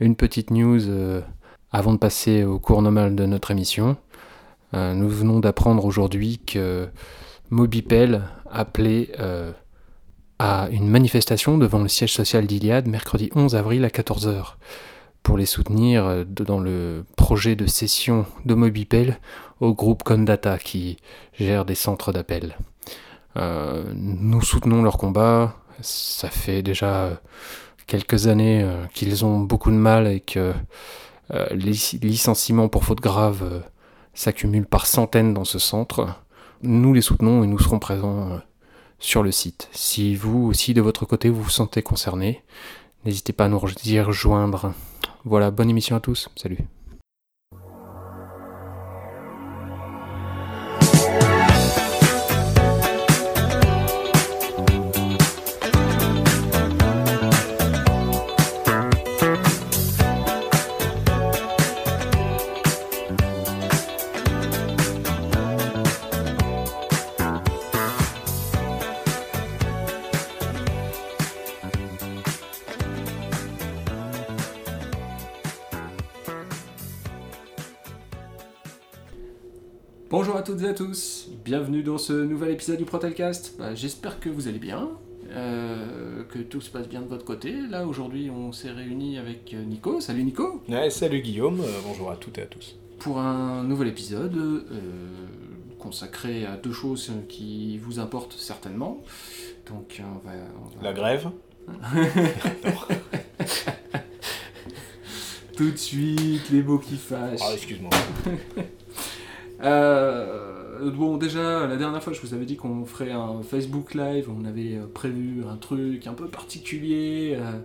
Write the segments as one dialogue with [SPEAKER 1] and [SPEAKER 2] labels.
[SPEAKER 1] Une petite news euh, avant de passer au cours normal de notre émission. Euh, nous venons d'apprendre aujourd'hui que Mobipel appelait euh, à une manifestation devant le siège social d'Iliade mercredi 11 avril à 14h pour les soutenir dans le projet de cession de Mobipel au groupe Condata qui gère des centres d'appel. Nous soutenons leur combat. Ça fait déjà quelques années euh, qu'ils ont beaucoup de mal et que euh, les licenciements pour faute grave euh, s'accumulent par centaines dans ce centre. Nous les soutenons et nous serons présents sur le site. Si vous aussi de votre côté vous vous sentez concerné, n'hésitez pas à nous y rejoindre. Voilà, bonne émission à tous. Salut. À tous, bienvenue dans ce nouvel épisode du Protelcast. Bah, J'espère que vous allez bien, euh, que tout se passe bien de votre côté. Là aujourd'hui on s'est réunis avec euh, Nico, salut Nico,
[SPEAKER 2] Ouais, salut Guillaume, euh, bonjour à toutes et à tous.
[SPEAKER 1] pour un nouvel épisode euh, consacré à deux choses qui vous importent certainement. Donc on va... on va-
[SPEAKER 2] La grève
[SPEAKER 1] Tout de suite, les mots qui fâchent.
[SPEAKER 2] Ah, excuse-moi.
[SPEAKER 1] Euh, bon, déjà, la dernière fois, je vous avais dit qu'on ferait un Facebook Live. On avait euh, prévu un truc un peu particulier. euh,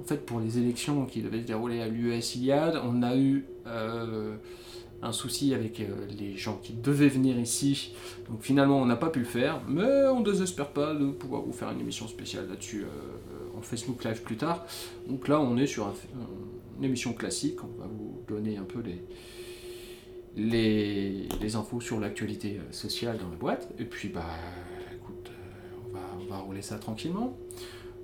[SPEAKER 1] en fait, pour les élections qui devaient se dérouler à l'US Iliade, on a eu euh, un souci avec euh, les gens qui devaient venir ici. Donc finalement, on n'a pas pu le faire. Mais on ne désespère pas de pouvoir vous faire une émission spéciale là-dessus euh, en Facebook Live plus tard. Donc là, on est sur un- une émission classique. On va vous donner un peu les les, les infos sur l'actualité euh, sociale dans la boîte. Et puis, bah, écoute, euh, on, va, on va rouler ça tranquillement.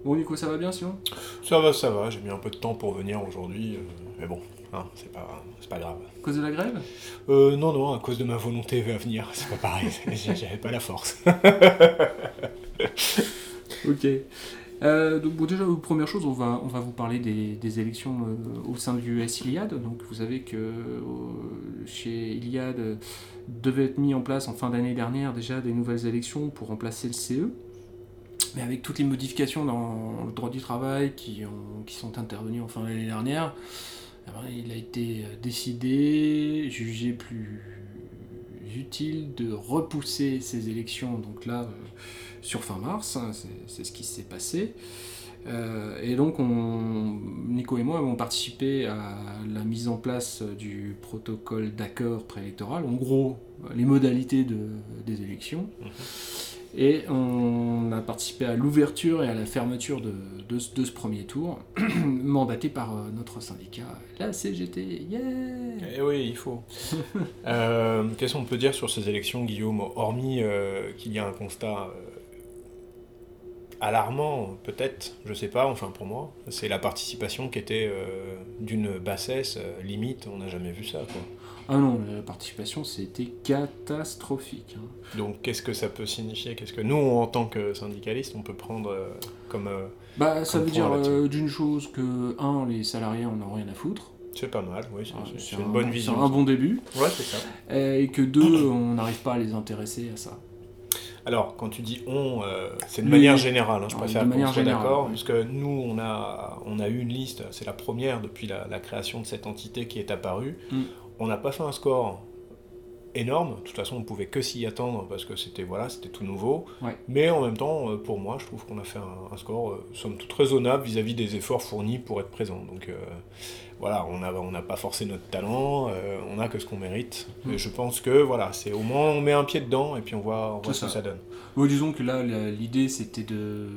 [SPEAKER 1] Bon, Nico, ça va bien sinon?
[SPEAKER 2] Ça va, ça va, j'ai mis un peu de temps pour venir aujourd'hui, euh, mais bon, hein, c'est pas, pas grave.
[SPEAKER 1] À cause de la grève?
[SPEAKER 2] Euh, non, non, à cause de ma volonté à venir, c'est pas pareil, j'avais pas la force.
[SPEAKER 1] Ok. Euh, donc, bon, déjà, première chose, on va, on va vous parler des, élections euh, au sein du US Iliade. Donc, vous savez que euh, chez Iliade euh, devait être mis en place en fin d'année dernière déjà des nouvelles élections pour remplacer le CE. Mais avec toutes les modifications dans le droit du travail qui, ont- qui sont intervenues en fin d'année dernière, eh ben, il a été décidé, jugé plus utile de repousser ces élections. Donc là, euh, sur fin mars, hein, c'est- ce qui s'est passé. Euh, et donc, on, Nico et moi avons participé à la mise en place du protocole d'accord préélectoral, en gros, les modalités de- des élections. Et on a participé à l'ouverture et à la fermeture de, de ce- de ce premier tour, mandaté par euh, notre syndicat, la CGT. Yeah
[SPEAKER 2] Eh oui, il faut. Euh, Qu'est-ce qu'on peut dire sur ces élections, Guillaume? Hormis euh, qu'il y a un constat euh, alarmant, peut-être, je sais pas, enfin pour moi, c'est la participation qui était d'une bassesse limite, on n'a jamais vu ça, quoi.
[SPEAKER 1] Ah non, la participation, c'était catastrophique. hein.
[SPEAKER 2] Donc qu'est-ce que ça peut signifier? Qu'est-ce que nous, en tant que syndicalistes, on peut prendre euh, comme... euh,
[SPEAKER 1] Bah, ça veut dire euh, d'une chose que, un, les salariés en ont rien à foutre.
[SPEAKER 2] c'est pas mal, oui, c'est
[SPEAKER 1] Ah,
[SPEAKER 2] c'est-
[SPEAKER 1] c'est
[SPEAKER 2] c'est
[SPEAKER 1] un-
[SPEAKER 2] une bonne
[SPEAKER 1] c'est
[SPEAKER 2] vision.
[SPEAKER 1] un bon début.
[SPEAKER 2] Ouais, c'est ça.
[SPEAKER 1] Et que deux, on n'arrive pas à les intéresser à ça.
[SPEAKER 2] Alors, quand tu dis on, euh, c'est de manière générale, hein, je préfère qu'on soit d'accord, parce que nous, on a, on a eu une liste, c'est la première depuis la, la création de cette entité qui est apparue.
[SPEAKER 1] Mm.
[SPEAKER 2] On n'a pas fait un score énorme, de toute façon, on pouvait que s'y attendre, parce que c'était voilà, c'était tout nouveau.
[SPEAKER 1] Ouais.
[SPEAKER 2] Mais en même temps, euh, pour moi, je trouve qu'on a fait un, un score, euh, somme toute raisonnable vis-à-vis des efforts fournis pour être présent. Donc euh, voilà, on n'a on n'a pas forcé notre talent, euh, on a que ce qu'on mérite.
[SPEAKER 1] Mm.
[SPEAKER 2] Et je pense que voilà, c'est au moins on met un pied dedans et puis on voit, on voit
[SPEAKER 1] C'est
[SPEAKER 2] ce que
[SPEAKER 1] ça.
[SPEAKER 2] donne.
[SPEAKER 1] Bon, disons que là, l'idée, c'était de...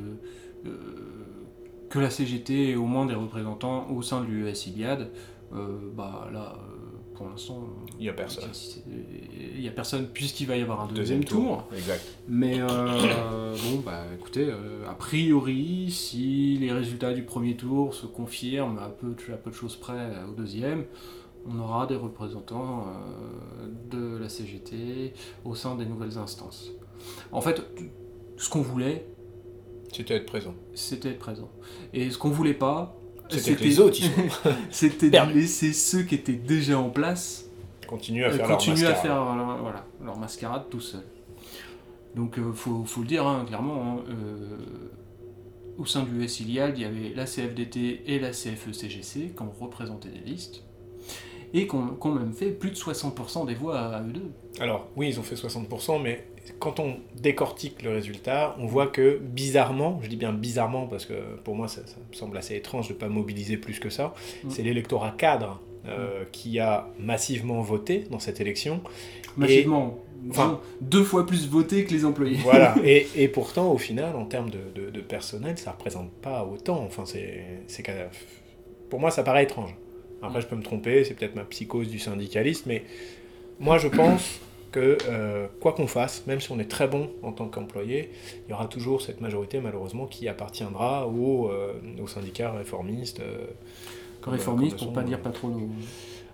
[SPEAKER 1] que la CGT ait au moins des représentants au sein de l'US Iliade. Bah là, pour l'instant,
[SPEAKER 2] il n'y a personne.
[SPEAKER 1] Il n'y a personne puisqu'il va y avoir un deuxième, tour.
[SPEAKER 2] Exact.
[SPEAKER 1] Mais bon, bah écoutez, a priori, si les résultats du premier tour se confirment à peu, à peu de choses près au deuxième, on aura des représentants de la CGT au sein des nouvelles instances. En fait, ce qu'on voulait,
[SPEAKER 2] c'était être présent.
[SPEAKER 1] C'était être présent. Et ce qu'on voulait pas,
[SPEAKER 2] c'était les autres.
[SPEAKER 1] c'était de laisser ceux qui étaient déjà en place
[SPEAKER 2] continuer à faire, leur,
[SPEAKER 1] mascarade.
[SPEAKER 2] À faire
[SPEAKER 1] voilà, leur mascarade tout seul. Donc, il euh, faut, faut, le dire hein, clairement. Hein, euh, au sein du US il y avait la CFDT et la CFE-CGC qui ont représenté des listes et qui ont, même fait plus de 60% des voix à eux deux.
[SPEAKER 2] Alors, oui, ils ont fait 60%, mais quand on décortique le résultat, on voit que bizarrement, je dis bien bizarrement parce que pour moi ça, me semble assez étrange de ne pas mobiliser plus que ça, mm. c'est l'électorat cadre euh, mm. qui a massivement voté dans cette élection.
[SPEAKER 1] Massivement Enfin, deux fois plus voté que les employés.
[SPEAKER 2] Voilà, et, et pourtant, au final, en termes de, de, personnel, ça ne représente pas autant. Enfin, c'est, pour moi, ça paraît étrange. Après, je peux me tromper, c'est peut-être ma psychose du syndicaliste, mais moi, je pense que euh, quoi qu'on fasse, même si on est très bon en tant qu'employé, il y aura toujours cette majorité malheureusement qui appartiendra aux, euh, syndicats réformistes. Euh,
[SPEAKER 1] réformistes pour pas dire pas trop.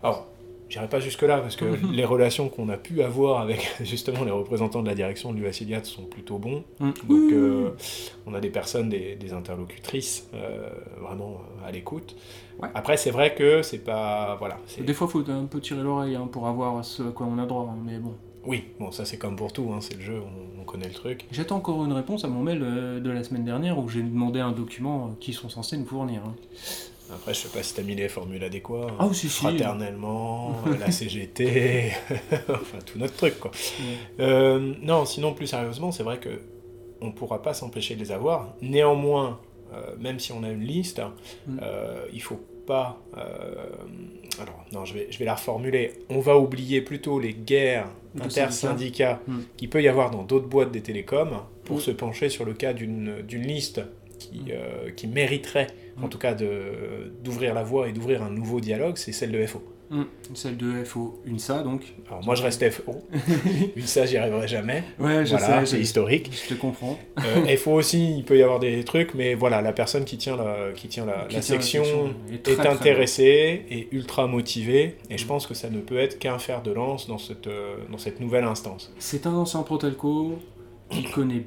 [SPEAKER 2] Alors, j'irai pas jusque-là parce que les relations qu'on a pu avoir avec justement les représentants de la direction de l'USILIAT sont plutôt bons. Mm. Donc, on a des personnes, des, interlocutrices vraiment à l'écoute. Après, c'est vrai que c'est pas. Voilà,
[SPEAKER 1] des fois, il faut un peu tirer l'oreille hein, pour avoir ce à quoi on a droit, hein, mais bon.
[SPEAKER 2] Oui, bon, ça c'est comme pour tout, hein, c'est le jeu, on, connaît le truc.
[SPEAKER 1] J'attends encore une réponse à mon mail euh, de la semaine dernière où j'ai demandé un document euh, qui sont censés nous fournir. Hein.
[SPEAKER 2] Après, je sais pas si t'as mis les formules adéquats.
[SPEAKER 1] Ah, si,
[SPEAKER 2] Fraternellement, euh, la CGT, enfin tout notre truc, quoi. non, sinon, plus sérieusement, c'est vrai que on pourra pas s'empêcher de les avoir. Néanmoins, même si on a une liste, mm. il faut pas. alors, non, je vais, je vais la reformuler. On va oublier plutôt les guerres intersyndicats hmm. qu'il peut y avoir dans d'autres boîtes des télécoms pour hmm. se pencher sur le cas d'une liste qui, hmm. euh, qui mériterait, en tout cas, d'ouvrir la voie et d'ouvrir un nouveau dialogue, c'est celle de FO.
[SPEAKER 1] Celle de FO, une ça donc.
[SPEAKER 2] Alors moi je reste FO. une ça j'y arriverai jamais.
[SPEAKER 1] Ouais, je sais.
[SPEAKER 2] C'est historique.
[SPEAKER 1] Je te comprends.
[SPEAKER 2] Euh, FO aussi, il peut y avoir des trucs, mais voilà, la personne qui tient la, qui tient la, section, est, intéressée et ultra motivée. Et je pense que ça ne peut être qu'un fer de lance dans cette, euh, dans cette nouvelle instance.
[SPEAKER 1] C'est un ancien Protelco qui connaît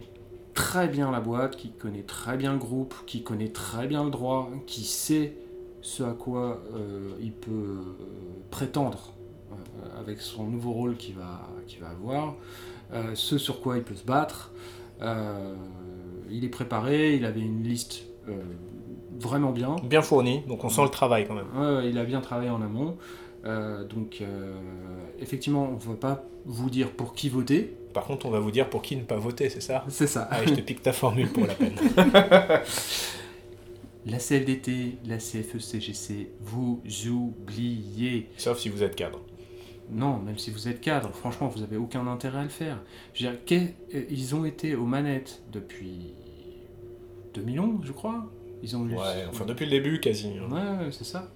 [SPEAKER 1] très bien la boîte, qui connaît très bien le groupe, qui connaît très bien le droit, qui sait ce à quoi euh, il peut euh, prétendre euh, avec son nouveau rôle qu'il va, va avoir, ce sur quoi il peut se battre. il est préparé, il avait une liste vraiment bien.
[SPEAKER 2] Bien fournie, donc on sent le travail quand même.
[SPEAKER 1] il a bien travaillé en amont. donc effectivement, on ne va pas vous dire pour qui voter.
[SPEAKER 2] Par contre, on va vous dire pour qui ne pas voter, c'est ça?
[SPEAKER 1] C'est ça.
[SPEAKER 2] Je te pique ta formule pour la peine.
[SPEAKER 1] La CFDT, la CFE-CGC, vous oubliez.
[SPEAKER 2] Sauf si vous êtes cadre.
[SPEAKER 1] Non, même si vous êtes cadre, franchement, vous n'avez aucun intérêt à le faire. Je veux dire, euh, ils ont été aux manettes depuis 2011, je crois.
[SPEAKER 2] Ils ont ouais, enfin depuis le début quasi.
[SPEAKER 1] Hein. Ouais, c'est ça.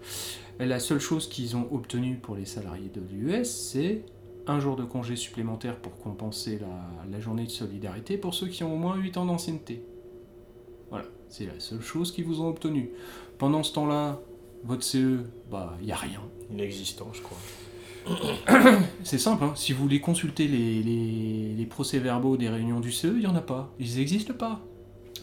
[SPEAKER 1] la seule chose qu'ils ont obtenue pour les salariés de l'US, c'est un jour de congé supplémentaire pour compenser la, la journée de solidarité pour ceux qui ont au moins 8 ans d'ancienneté. C'est la seule chose qu'ils vous ont obtenue. Pendant ce temps-là, votre CE, bah, il n'y a rien.
[SPEAKER 2] Inexistant, je crois.
[SPEAKER 1] C'est simple, hein. si vous voulez consulter les, les, procès-verbaux des réunions du CE, il n'y en a pas. Ils n'existent pas.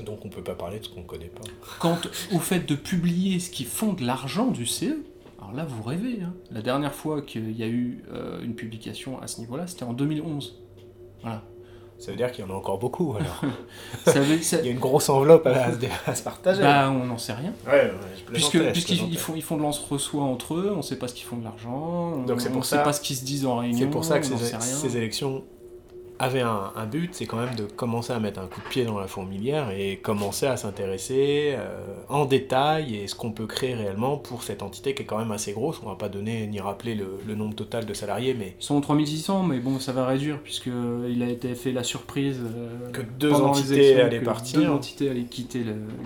[SPEAKER 2] Donc on ne peut pas parler de ce qu'on ne connaît pas.
[SPEAKER 1] Quant au fait de publier ce qui fonde l'argent du CE, alors là vous rêvez. Hein. La dernière fois qu'il y a eu euh, une publication à ce niveau-là, c'était en 2011. Voilà.
[SPEAKER 2] Ça veut dire qu'il y en a encore beaucoup alors. Il y a une grosse enveloppe à, se partager.
[SPEAKER 1] Bah, on n'en sait rien.
[SPEAKER 2] Ouais,
[SPEAKER 1] Puisque, Puisqu'ils font, ils font de l'entre-soi entre eux, on ne sait pas ce qu'ils font de l'argent, Donc on ne sait pas ce qu'ils se disent en réunion.
[SPEAKER 2] C'est pour ça que ces, ces, élections avait un, but, c'est quand même de commencer à mettre un coup de pied dans la fourmilière et commencer à s'intéresser euh, en détail et ce qu'on peut créer réellement pour cette entité qui est quand même assez grosse. On va pas donner ni rappeler le, nombre total de salariés, mais...
[SPEAKER 1] Ils sont 3600, mais bon, ça va réduire puisqu'il a été fait la surprise
[SPEAKER 2] euh, que deux entités allaient partir.
[SPEAKER 1] Deux entités allaient quitter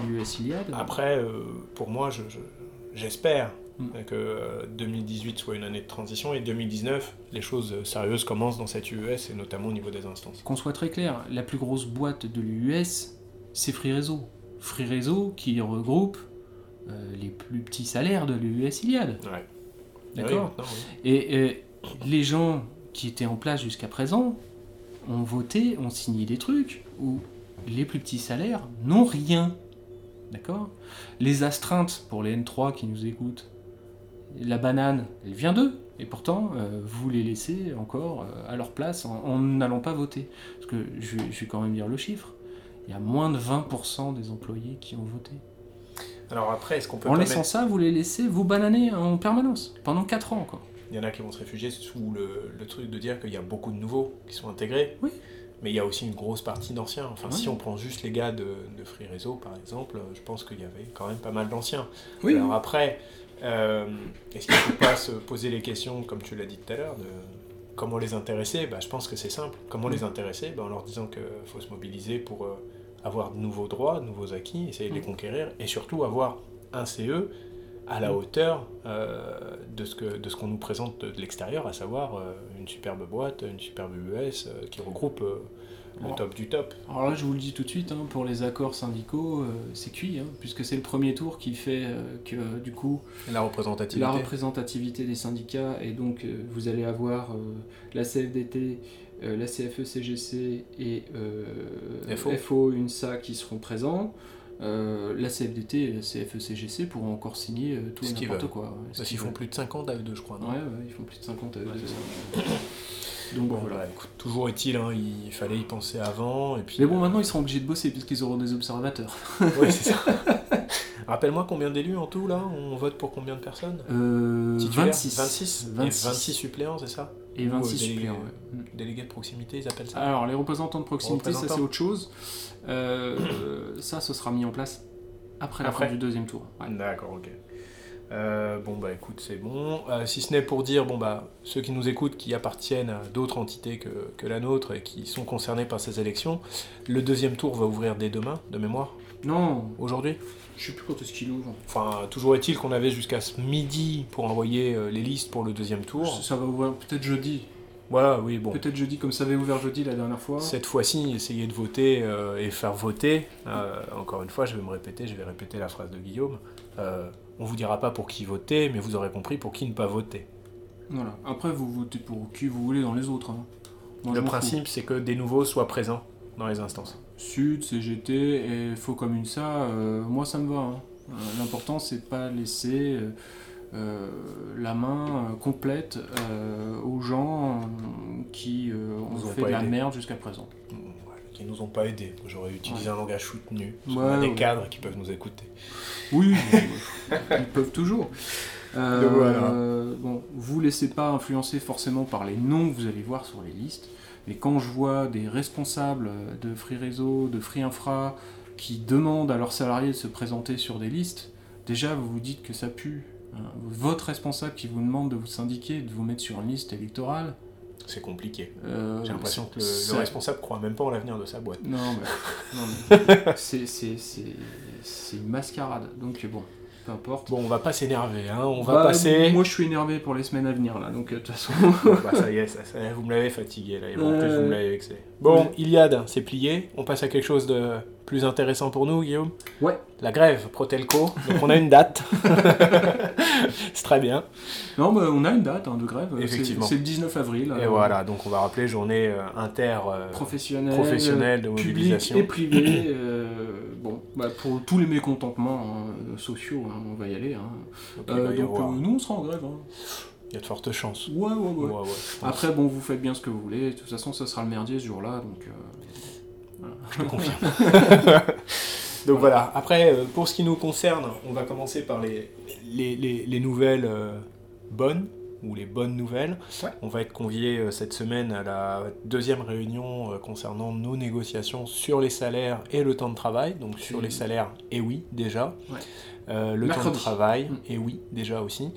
[SPEAKER 1] l'US Iliad.
[SPEAKER 2] Après, euh, pour moi, j'espère
[SPEAKER 1] Mm.
[SPEAKER 2] que euh, 2018 soit une année de transition et 2019, les choses sérieuses commencent dans cette UES et notamment au niveau des instances.
[SPEAKER 1] Qu'on soit très clair, la plus grosse boîte de l'US, c'est Free Réseau. Free Réseau qui regroupe euh, les plus petits salaires de l'US Iliad.
[SPEAKER 2] Ouais.
[SPEAKER 1] D'accord
[SPEAKER 2] Oui, maintenant, oui.
[SPEAKER 1] Et euh, les gens qui étaient en place jusqu'à présent ont voté, ont signé des trucs où les plus petits salaires n'ont rien. D'accord? Les astreintes pour les N3 qui nous écoutent, la banane, elle vient d'eux. Et pourtant, euh, vous les laissez encore euh, à leur place en n'allant pas voter. Parce que je, vais- je vais quand même dire le chiffre. Il y a moins de 20% des employés qui ont voté.
[SPEAKER 2] Alors après, est-ce qu'on peut
[SPEAKER 1] En laissant
[SPEAKER 2] mettre-
[SPEAKER 1] ça, vous les laissez vous bananer en permanence, pendant 4 ans encore.
[SPEAKER 2] Il y en a qui vont se réfugier sous le, le truc de dire qu'il y a beaucoup de nouveaux qui sont intégrés.
[SPEAKER 1] Oui.
[SPEAKER 2] Mais il y a aussi une grosse partie d'anciens. Enfin,
[SPEAKER 1] Ouais.
[SPEAKER 2] si on prend juste les gars de, de Free Réseau, par exemple, je pense qu'il y avait quand même pas mal d'anciens.
[SPEAKER 1] Oui,
[SPEAKER 2] Alors après, euh, est-ce qu'il ne faut pas se poser les questions, comme tu l'as dit tout à l'heure, de comment les intéresser? Bah, Je pense que c'est simple. Comment les intéresser? Bah, En leur disant qu'il faut se mobiliser pour euh, avoir de nouveaux droits, de nouveaux acquis, essayer de les
[SPEAKER 1] Mm.
[SPEAKER 2] conquérir, et surtout avoir un CE à la
[SPEAKER 1] Mm.
[SPEAKER 2] hauteur euh, de ce qu'on nous présente de, de l'extérieur, à savoir une superbe boîte, une superbe US qui regroupe le
[SPEAKER 1] Alors,
[SPEAKER 2] top du top.
[SPEAKER 1] Alors là, je vous le dis tout de suite, hein, pour les accords syndicaux, euh, c'est cuit, hein, puisque c'est le premier tour qui fait euh, que, euh, du coup,
[SPEAKER 2] La représentativité.
[SPEAKER 1] la représentativité des syndicats, et donc euh, vous allez avoir la CFDT, la CFE-CGC et euh,
[SPEAKER 2] FO.
[SPEAKER 1] UNSA qui seront présents. Euh, la CFDT et la CFE-CGC pourront encore signer euh, tout
[SPEAKER 2] Ce
[SPEAKER 1] et n'importe quoi. ce
[SPEAKER 2] Parce
[SPEAKER 1] qu'ils
[SPEAKER 2] font plus de 50 à eux deux, je crois. non?
[SPEAKER 1] Ouais, ouais, ils font plus de 50 à eux, deux. Donc
[SPEAKER 2] Bon,
[SPEAKER 1] voilà.
[SPEAKER 2] écoute, toujours est-il, hein, il fallait y penser avant. Et puis,
[SPEAKER 1] Mais bon, maintenant ils seront obligés de bosser puisqu'ils auront des observateurs.
[SPEAKER 2] Ouais, c'est ça. Rappelle-moi combien d'élus en tout, là On vote pour combien de personnes?
[SPEAKER 1] Euh,
[SPEAKER 2] Titulaires
[SPEAKER 1] 26.
[SPEAKER 2] 26 Et
[SPEAKER 1] 26.
[SPEAKER 2] 26 suppléants, c'est ça?
[SPEAKER 1] Et
[SPEAKER 2] Ou,
[SPEAKER 1] 26
[SPEAKER 2] euh, délégués,
[SPEAKER 1] suppléants, ouais. Mm.
[SPEAKER 2] Délégués de proximité, ils appellent ça?
[SPEAKER 1] Alors, les représentants de proximité, ça c'est autre chose. Euh, ça, ce sera mis en place après la
[SPEAKER 2] Après
[SPEAKER 1] fin du deuxième tour. Ouais.
[SPEAKER 2] D'accord, ok. Euh, bon bah écoute c'est bon. Euh, si ce n'est pour dire bon bah ceux qui nous écoutent qui appartiennent à d'autres entités que, que la nôtre et qui sont concernés par ces élections, le deuxième tour va ouvrir dès demain de mémoire
[SPEAKER 1] Non,
[SPEAKER 2] aujourd'hui.
[SPEAKER 1] je sais plus quand est-ce qu'il ouvre.
[SPEAKER 2] Enfin toujours est-il qu'on avait jusqu'à ce midi pour envoyer euh, les listes pour le deuxième tour.
[SPEAKER 1] Ça va ouvrir peut-être jeudi.
[SPEAKER 2] Voilà oui bon.
[SPEAKER 1] Peut-être jeudi, comme ça avait ouvert jeudi la dernière fois.
[SPEAKER 2] Cette fois-ci, essayer de voter et faire voter. encore une fois, je vais me répéter, je vais répéter la phrase de Guillaume. On vous dira pas pour qui voter, mais vous aurez compris pour qui ne pas voter.
[SPEAKER 1] Voilà. Après, vous votez pour qui vous voulez dans les autres. hein. Moi,
[SPEAKER 2] Le principe, c'est que des nouveaux soient présents dans les instances.
[SPEAKER 1] Sud, CGT et Faux comme une ça, euh, moi ça me va. hein. Euh, L'important, c'est pas laisser euh, la main complète aux gens qui ont fait de la merde jusqu'à présent.
[SPEAKER 2] Qui nous ont pas aidés. J'aurais utilisé un langage soutenu. Parce
[SPEAKER 1] Ouais,
[SPEAKER 2] qu'on a des
[SPEAKER 1] ouais.
[SPEAKER 2] cadres qui peuvent nous écouter.
[SPEAKER 1] Oui, ils peuvent toujours. Euh,
[SPEAKER 2] Donc voilà.
[SPEAKER 1] bon, vous laissez pas influencer forcément par les noms que vous allez voir sur les listes, mais quand je vois des responsables de Free Réseau, de Free Infra, qui demandent à leurs salariés de se présenter sur des listes, déjà vous vous dites que ça pue. hein. Votre responsable qui vous demande de vous syndiquer, de vous mettre sur une liste électorale,
[SPEAKER 2] C'est compliqué.
[SPEAKER 1] euh,
[SPEAKER 2] J'ai l'impression que le,
[SPEAKER 1] ça-
[SPEAKER 2] le responsable croit même pas en l'avenir de sa boîte.
[SPEAKER 1] Non, mais, non, mais c'est- une mascarade. Donc bon, peu importe.
[SPEAKER 2] Bon, on va pas s'énerver, hein. on va
[SPEAKER 1] Bah,
[SPEAKER 2] passer.
[SPEAKER 1] Moi, je suis énervé pour les semaines à venir, là, donc euh, de toute façon.
[SPEAKER 2] Bon, bah, ça y est, ça, ça y est, vous me l'avez fatigué là, et en
[SPEAKER 1] Ouais.
[SPEAKER 2] plus vous me l'avez vexé. Bon,
[SPEAKER 1] Ouais.
[SPEAKER 2] Iliade, c'est plié. On passe à quelque chose de plus intéressant pour nous, Guillaume.
[SPEAKER 1] Ouais.
[SPEAKER 2] La grève, Protelco. Donc on a une date. c'est très bien.
[SPEAKER 1] non, bah, on a une date hein, de grève. euh,
[SPEAKER 2] Effectivement.
[SPEAKER 1] C'est le 19 avril.
[SPEAKER 2] Et
[SPEAKER 1] euh,
[SPEAKER 2] voilà, donc on va rappeler journée euh, inter euh,
[SPEAKER 1] Professionnel,
[SPEAKER 2] professionnelle de
[SPEAKER 1] public
[SPEAKER 2] mobilisation.
[SPEAKER 1] et privé. Euh, bon, bah, pour tous les mécontentements hein, sociaux, hein, on va y aller. hein. Euh,
[SPEAKER 2] y
[SPEAKER 1] donc, euh, nous, on sera en grève. hein.
[SPEAKER 2] il y a de fortes chances.
[SPEAKER 1] Ouais, ouais, ouais. Après, bon, vous faites bien ce que vous voulez. De toute façon, ça sera le merdier ce jour-là. Donc, euh,
[SPEAKER 2] je te confirme. Donc voilà, après, euh, pour ce qui nous concerne, on va commencer par les, les, les- les nouvelles euh, bonnes, ou les bonnes nouvelles.
[SPEAKER 1] Ouais.
[SPEAKER 2] On va être convié euh, cette semaine à la deuxième réunion euh, concernant nos négociations sur les salaires et le temps de travail. Donc sur les salaires, et oui, déjà.
[SPEAKER 1] Ouais.
[SPEAKER 2] Euh, le temps de travail,
[SPEAKER 1] Mhm.
[SPEAKER 2] et oui, déjà aussi.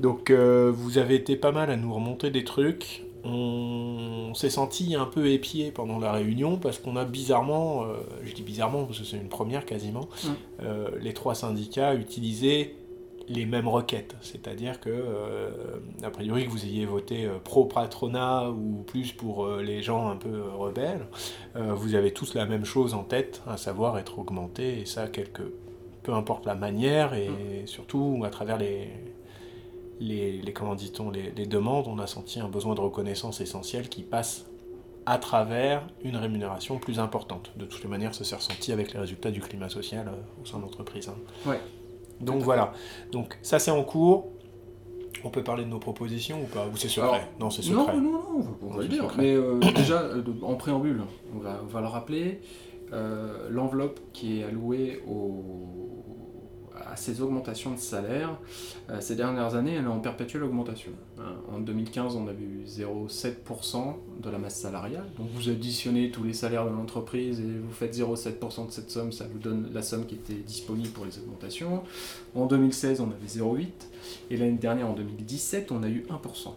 [SPEAKER 2] Donc euh, vous avez été pas mal à nous remonter des trucs. On s'est senti un peu épié pendant la réunion parce qu'on a bizarrement, euh, je dis bizarrement parce que c'est une première quasiment,
[SPEAKER 1] Mm.
[SPEAKER 2] les trois syndicats utilisaient les mêmes requêtes. C'est-à-dire que, euh, a priori, que vous ayez voté euh, pro-patronat ou plus pour euh, les gens un peu rebelles, vous avez tous la même chose en tête, à savoir être augmenté, et ça, quelque, peu importe la manière, et mm. surtout à travers les, les, les comment dit-on, les, les, demandes, on a senti un besoin de reconnaissance essentiel qui passe à travers une rémunération plus importante. De toutes les manières, ça s'est ressenti avec les résultats du climat social au sein de l'entreprise. Hein.
[SPEAKER 1] Ouais.
[SPEAKER 2] Donc voilà. Donc ça c'est en cours. On peut parler de nos propositions ou pas Ou c'est secret Non, c'est secret.
[SPEAKER 1] Non, non, non, on va, le dire. Mais euh, déjà, euh, en préambule, on va, on va le rappeler, euh, l'enveloppe qui est allouée au, à ces augmentations de salaire, euh, ces dernières années, elle est en perpétuelle augmentation. Hein. En 2015, on a vu 0,7% de la masse salariale. Donc vous additionnez tous les salaires de l'entreprise et vous faites 0,7% de cette somme, ça vous donne la somme qui était disponible pour les augmentations. En 2016, on avait 0,8%. Et l'année dernière, en 2017, on a eu 1%.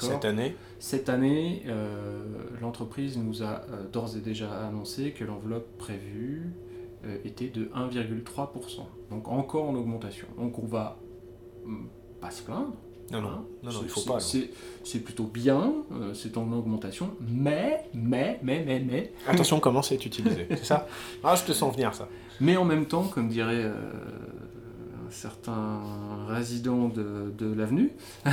[SPEAKER 2] Cette année?
[SPEAKER 1] Cette année, euh, l'entreprise nous a euh, d'ores et déjà annoncé que l'enveloppe prévue était de 1,3%. Donc encore en augmentation. Donc on va hum, pas se plaindre.
[SPEAKER 2] Non, non, hein. non, il faut pas.
[SPEAKER 1] C'est plutôt bien, euh, c'est en augmentation, mais, mais, mais, mais, mais...
[SPEAKER 2] Attention comment c'est utilisé, c'est ça? Ah, je te sens venir ça.
[SPEAKER 1] Mais en même temps, comme dirait euh, un certain résident de, de l'avenue,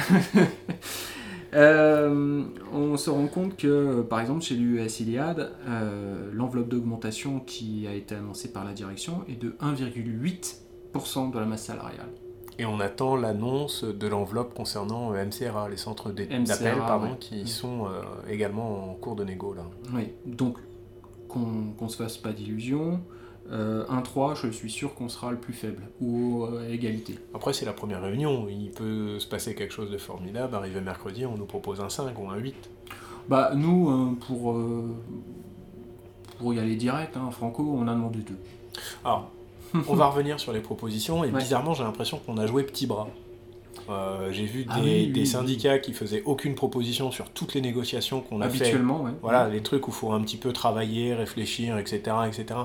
[SPEAKER 1] Euh, on se rend compte que, par exemple, chez l'US Iliad, euh, l'enveloppe d'augmentation qui a été annoncée par la direction est de 1,8% de la masse salariale.
[SPEAKER 2] Et on attend l'annonce de l'enveloppe concernant euh, MCRA, les centres d'appel, pardon, qui sont également en cours de négo. Là.
[SPEAKER 1] Oui, donc qu'on ne se fasse pas d'illusions. Euh, 1-3, je suis sûr qu'on sera le plus faible, ou à égalité.
[SPEAKER 2] Après, c'est la première réunion, il peut se passer quelque chose de formidable, arriver mercredi, on nous propose un 5 ou un 8.
[SPEAKER 1] Bah, nous, euh, pour, euh, pour y aller direct, hein, Franco, on a demandé deux.
[SPEAKER 2] Alors, on va revenir sur les propositions, et bizarrement, j'ai l'impression qu'on a joué petit bras. Euh, j'ai vu ah des, syndicats qui faisaient aucune proposition sur toutes les négociations qu'on a
[SPEAKER 1] fait. Habituellement, ouais.
[SPEAKER 2] Voilà, les trucs où il faut un petit peu travailler, réfléchir, etc., etc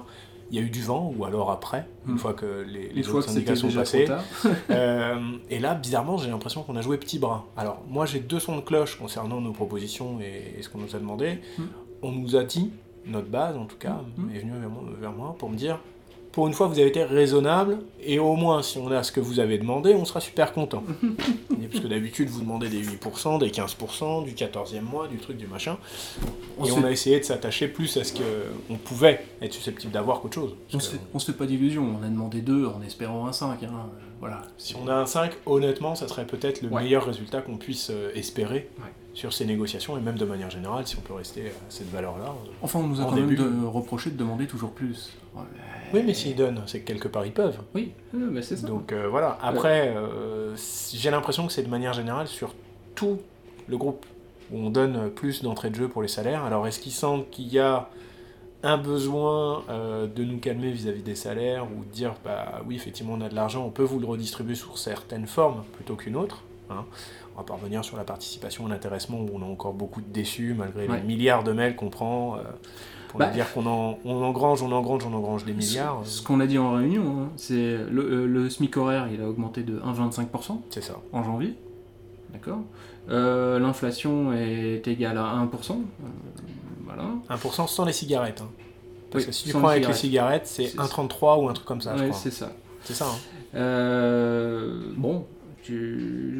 [SPEAKER 2] il y a eu du vent, ou alors après, une hmm. fois que les, les autres syndicats sont passés. Euh, et là, bizarrement, j'ai l'impression qu'on a joué petit bras. Alors, moi, j'ai deux sons de cloche concernant nos propositions et, ce qu'on nous a demandé. Hmm. On nous a dit, notre base en tout cas, hmm. est venue vers moi pour me dire pour une fois, vous avez été raisonnable, et au moins, si on a ce que vous avez demandé, on sera super content. Parce que d'habitude, vous demandez des 8%, des 15%, du 14e mois, du truc, du machin. et on a essayé de s'attacher plus à ce qu'on pouvait être susceptible d'avoir qu'autre chose.
[SPEAKER 1] On, se se fait pas d'illusions, on a demandé 2 en espérant un 5. Hein. Voilà.
[SPEAKER 2] Si on a un 5, honnêtement, ça serait peut-être le meilleur résultat qu'on puisse euh, espérer. Sur ces négociations et même de manière générale si on peut rester à cette valeur-là.
[SPEAKER 1] Enfin, on nous a quand même de reproché de demander toujours plus.
[SPEAKER 2] Oui, mais s'ils donnent, c'est que quelque part ils peuvent.
[SPEAKER 1] Oui, mais c'est ça.
[SPEAKER 2] Donc euh, voilà. Après, euh, j'ai l'impression que c'est de manière générale sur tout le groupe où on donne plus d'entrée de jeu pour les salaires. Alors est-ce qu'ils sentent qu'il y a un besoin euh, de nous calmer vis-à-vis des salaires ou de dire bah oui effectivement on a de l'argent, on peut vous le redistribuer sous certaines formes plutôt qu'une autre. Hein? On va pas revenir sur la participation et l'intéressement où on a encore beaucoup de déçus malgré les milliards de mails qu'on prend. On bah, dire qu'on en, on engrange, on engrange, on engrange des milliards.
[SPEAKER 1] Ce, qu'on a dit en réunion, hein, c'est le, le, SMIC horaire, il a augmenté de 1,25%.
[SPEAKER 2] C'est ça.
[SPEAKER 1] En janvier. D'accord euh, L'inflation est égale à 1%. Euh, voilà.
[SPEAKER 2] 1% sans les cigarettes. Hein. Parce que si tu prends avec les cigarettes, c'est 1,33 ou un truc comme ça,
[SPEAKER 1] crois. c'est ça.
[SPEAKER 2] C'est ça. Hein.
[SPEAKER 1] Euh, bon,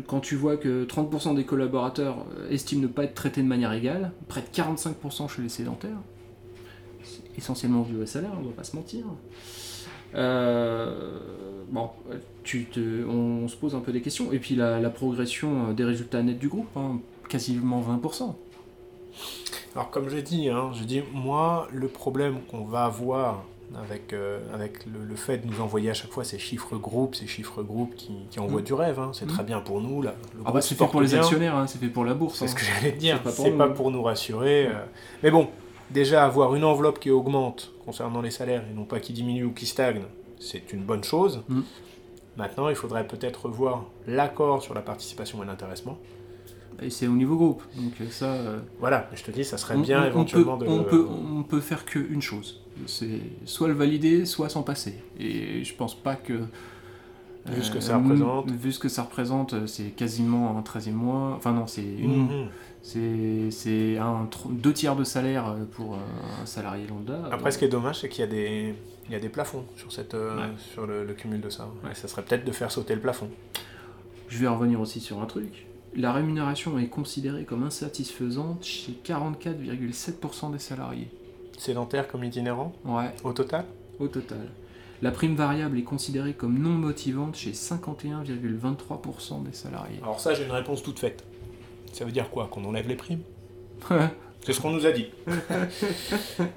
[SPEAKER 1] quand tu vois que 30% des collaborateurs estiment ne pas être traités de manière égale, près de 45% chez les sédentaires, essentiellement dû au salaire, on va pas se mentir. Euh, bon, tu te, on, se pose un peu des questions. Et puis la, progression des résultats nets du groupe, hein, quasiment 20%.
[SPEAKER 2] Alors comme je dis, hein, moi le problème qu'on va avoir avec, euh, avec le, fait de nous envoyer à chaque fois ces chiffres groupes, ces chiffres groupes qui, qui envoient mm. du rêve, hein, c'est très mm. bien pour nous. Là,
[SPEAKER 1] ah bah c'est fait pour les actionnaires, c'est fait pour la bourse.
[SPEAKER 2] C'est ce que j'allais dire, c'est pas, pour nous rassurer. Euh. Mais bon, déjà avoir une enveloppe qui augmente concernant les salaires et non pas qui diminue ou qui stagne, c'est une bonne chose. Mm. Maintenant, il faudrait peut-être revoir l'accord sur la participation et l'intéressement.
[SPEAKER 1] Et c'est au niveau groupe, donc ça... Euh,
[SPEAKER 2] voilà, je te dis, ça serait bien éventuellement
[SPEAKER 1] de... On peut, on peut faire qu'une chose, c'est soit le valider, soit s'en passer. Et je pense pas que
[SPEAKER 2] Vu ce que ça représente.
[SPEAKER 1] Vu ce que ça représente, c'est quasiment un 13e mois. Enfin non, c'est une...
[SPEAKER 2] Mhm.
[SPEAKER 1] C'est c'est un deux tiers de salaire euh, pour euh, un salarié lambda.
[SPEAKER 2] Après, ce qui est dommage, c'est qu'il y a des, il y a des plafonds sur, cette, euh,
[SPEAKER 1] Ouais.
[SPEAKER 2] sur le, le cumul de ça.
[SPEAKER 1] Ouais.
[SPEAKER 2] Et ça serait peut-être de faire sauter le plafond.
[SPEAKER 1] Je vais revenir aussi sur un truc. La rémunération est considérée comme insatisfaisante chez 44,7% des salariés.
[SPEAKER 2] Sédentaire comme itinérant,
[SPEAKER 1] Ouais,
[SPEAKER 2] au total
[SPEAKER 1] au total. La prime variable est considérée comme non motivante chez 51,23% des salariés.
[SPEAKER 2] Alors ça, j'ai une réponse toute faite. Ça veut dire quoi Qu'on enlève les primes C'est ce qu'on nous a dit.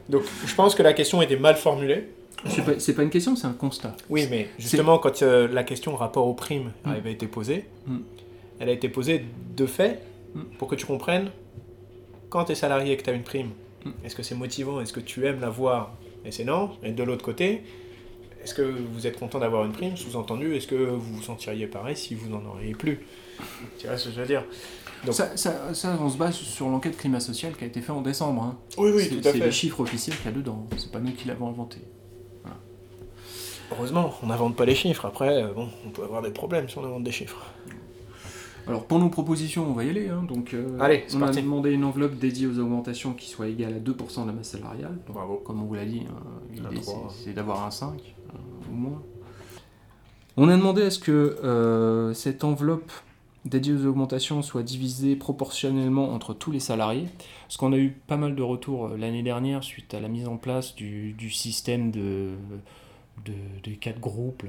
[SPEAKER 2] Donc, je pense que la question était mal formulée.
[SPEAKER 1] c'est pas, c'est pas une question, c'est un constat.
[SPEAKER 2] Oui, mais justement, quand euh, la question rapport aux primes
[SPEAKER 1] Mm.
[SPEAKER 2] avait été posée,
[SPEAKER 1] Mm.
[SPEAKER 2] elle a été posée de fait
[SPEAKER 1] Mm.
[SPEAKER 2] pour que tu comprennes quand tu es salarié et que tu as une prime.
[SPEAKER 1] Mm.
[SPEAKER 2] Est-ce que c'est motivant? Est-ce que tu aimes l'avoir Et c'est non. Et de l'autre côté, est-ce que vous êtes content d'avoir une prime? Sous-entendu, est-ce que vous vous sentiriez pareil si vous n'en auriez plus? Tu vois ce que je veux dire? Donc-
[SPEAKER 1] Ça, ça- ça, on se base sur l'enquête climat social qui a été faite en décembre. hein.
[SPEAKER 2] Oui,
[SPEAKER 1] c'est c'est les chiffres officiels qu'il y a dedans. C'est pas nous qui l'avons inventé.
[SPEAKER 2] Heureusement, on n'invente pas les chiffres. Après, euh, bon, on peut avoir des problèmes si on invente des chiffres.
[SPEAKER 1] Alors pour nos propositions, on va y aller. hein. Donc, euh,
[SPEAKER 2] Allez, c'est
[SPEAKER 1] on
[SPEAKER 2] parti.
[SPEAKER 1] a demandé une enveloppe dédiée aux augmentations qui soit égale à 2% de la masse salariale. Donc,
[SPEAKER 2] Bravo.
[SPEAKER 1] Comme on vous l'a dit, hein,
[SPEAKER 2] trois.
[SPEAKER 1] c'est- d'avoir un 5 euh, ou moins. On a demandé à ce que euh, cette enveloppe dédiée aux augmentations soit divisée proportionnellement entre tous les salariés. Parce qu'on a eu pas mal de retours euh, l'année dernière suite à la mise en place du, du système de, de- quatre groupes.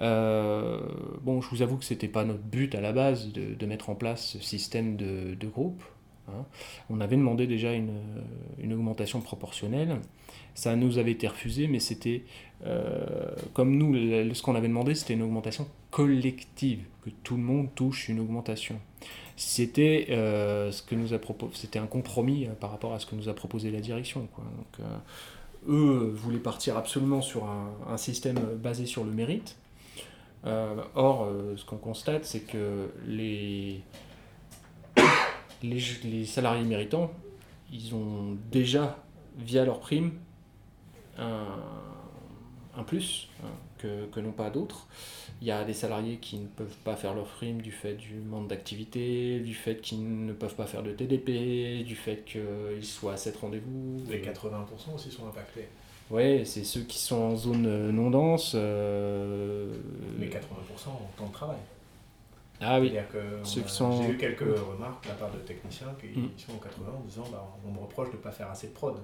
[SPEAKER 1] Euh, bon, je vous avoue que c'était pas notre but à la base de, mettre en place ce système de, groupes. hein. On avait demandé déjà une, augmentation proportionnelle. Ça nous avait été refusé, mais c'était euh, comme nous, ce qu'on avait demandé, c'était une augmentation collective, que tout le monde touche une augmentation. C'était euh, un compromis par rapport à ce que nous a proposé la direction. Quoi. Donc, eux voulaient partir absolument sur un, système basé sur le mérite. Euh, or, euh, ce qu'on constate, c'est que les, les, les salariés méritants, ils ont déjà, via leur prime, un, un plus hein, que, que n'ont pas d'autres. Il y a des salariés qui ne peuvent pas faire leur prime du fait du manque d'activité, du fait qu'ils ne peuvent pas faire de TDP, du fait qu'ils soient à 7 rendez-vous.
[SPEAKER 2] Les 80% aussi sont impactés.
[SPEAKER 1] Ouais, c'est ceux qui sont en zone euh, non dense. euh,
[SPEAKER 2] Mais 80% en temps de travail.
[SPEAKER 1] Ah oui. Ceux
[SPEAKER 2] a-
[SPEAKER 1] qui sont-
[SPEAKER 2] j'ai eu quelques remarques de la part de techniciens qui
[SPEAKER 1] Mm.
[SPEAKER 2] sont en 80 en disant bah, on me reproche de ne pas faire assez de prod.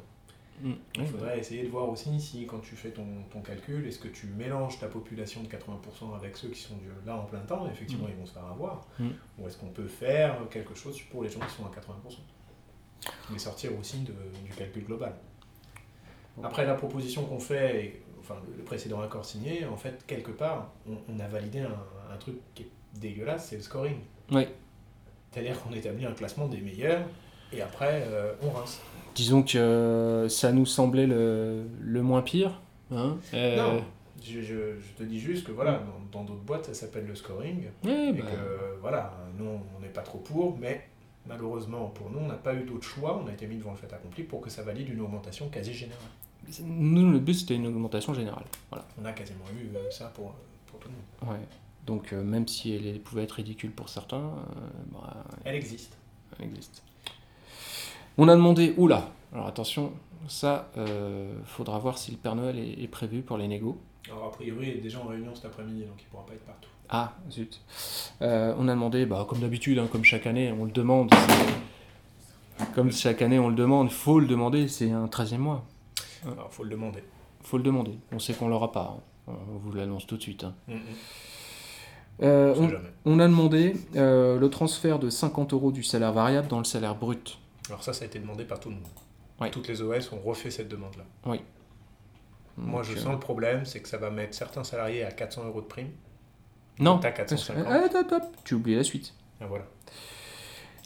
[SPEAKER 1] Mm.
[SPEAKER 2] Il
[SPEAKER 1] Ouais,
[SPEAKER 2] faudrait essayer de voir aussi si quand tu fais ton, ton calcul, est-ce que tu mélanges ta population de 80% avec ceux qui sont du- là en plein temps, effectivement
[SPEAKER 1] Mm.
[SPEAKER 2] ils vont se faire avoir,
[SPEAKER 1] Mm.
[SPEAKER 2] ou est-ce qu'on peut faire quelque chose pour les gens qui sont à 80% Mais sortir aussi de- du calcul global. Après la proposition qu'on fait, et, enfin le, précédent accord signé, en fait quelque part on, on a validé un, un truc qui est dégueulasse, c'est le scoring.
[SPEAKER 1] Ouais.
[SPEAKER 2] C'est-à-dire qu'on établit un classement des meilleurs et après euh, on rince.
[SPEAKER 1] Disons que euh, ça nous semblait le, le moins pire. Hein Euh,
[SPEAKER 2] Non, je, je- je te dis juste que voilà, dans d'autres boîtes ça s'appelle le scoring et
[SPEAKER 1] bah,
[SPEAKER 2] que voilà, nous on n'est pas trop pour, mais malheureusement pour nous on n'a pas eu d'autre choix, on a été mis devant le fait accompli pour que ça valide une augmentation quasi générale.
[SPEAKER 1] nous, le but c'était une augmentation générale. Voilà.
[SPEAKER 2] On a quasiment eu euh, ça pour, pour tout le monde.
[SPEAKER 1] Ouais. Donc, euh, même si elle pouvait être ridicule pour certains, euh, bah,
[SPEAKER 2] Elle existe.
[SPEAKER 1] elle existe. On a demandé, oula, alors attention, ça, euh, faudra voir si le Père Noël est, est prévu pour les négos.
[SPEAKER 2] Alors a priori il est déjà en réunion cet après-midi donc il pourra pas être partout.
[SPEAKER 1] Ah, zut. Euh, on a demandé, bah, comme d'habitude, hein, comme chaque année, on le demande. Comme chaque année, on le demande, faut le demander, c'est un 13e mois.
[SPEAKER 2] Alors faut le demander.
[SPEAKER 1] faut le demander. On sait qu'on l'aura pas. hein. On vous l'annonce tout de suite. hein.
[SPEAKER 2] Mm.
[SPEAKER 1] Euh,
[SPEAKER 2] on
[SPEAKER 1] a demandé euh, le transfert de 50 euros du salaire variable dans le salaire brut.
[SPEAKER 2] Alors ça ça a été demandé par tout le monde.
[SPEAKER 1] Ouais.
[SPEAKER 2] Toutes les OS ont refait cette demande-là. Moi, je
[SPEAKER 1] euh,
[SPEAKER 2] sens le problème, c'est que ça va mettre certains salariés à 400 euros de prime.
[SPEAKER 1] Non,
[SPEAKER 2] T'as 450.
[SPEAKER 1] Ah, attends, attends, tu oublies la suite.
[SPEAKER 2] Ah, voilà.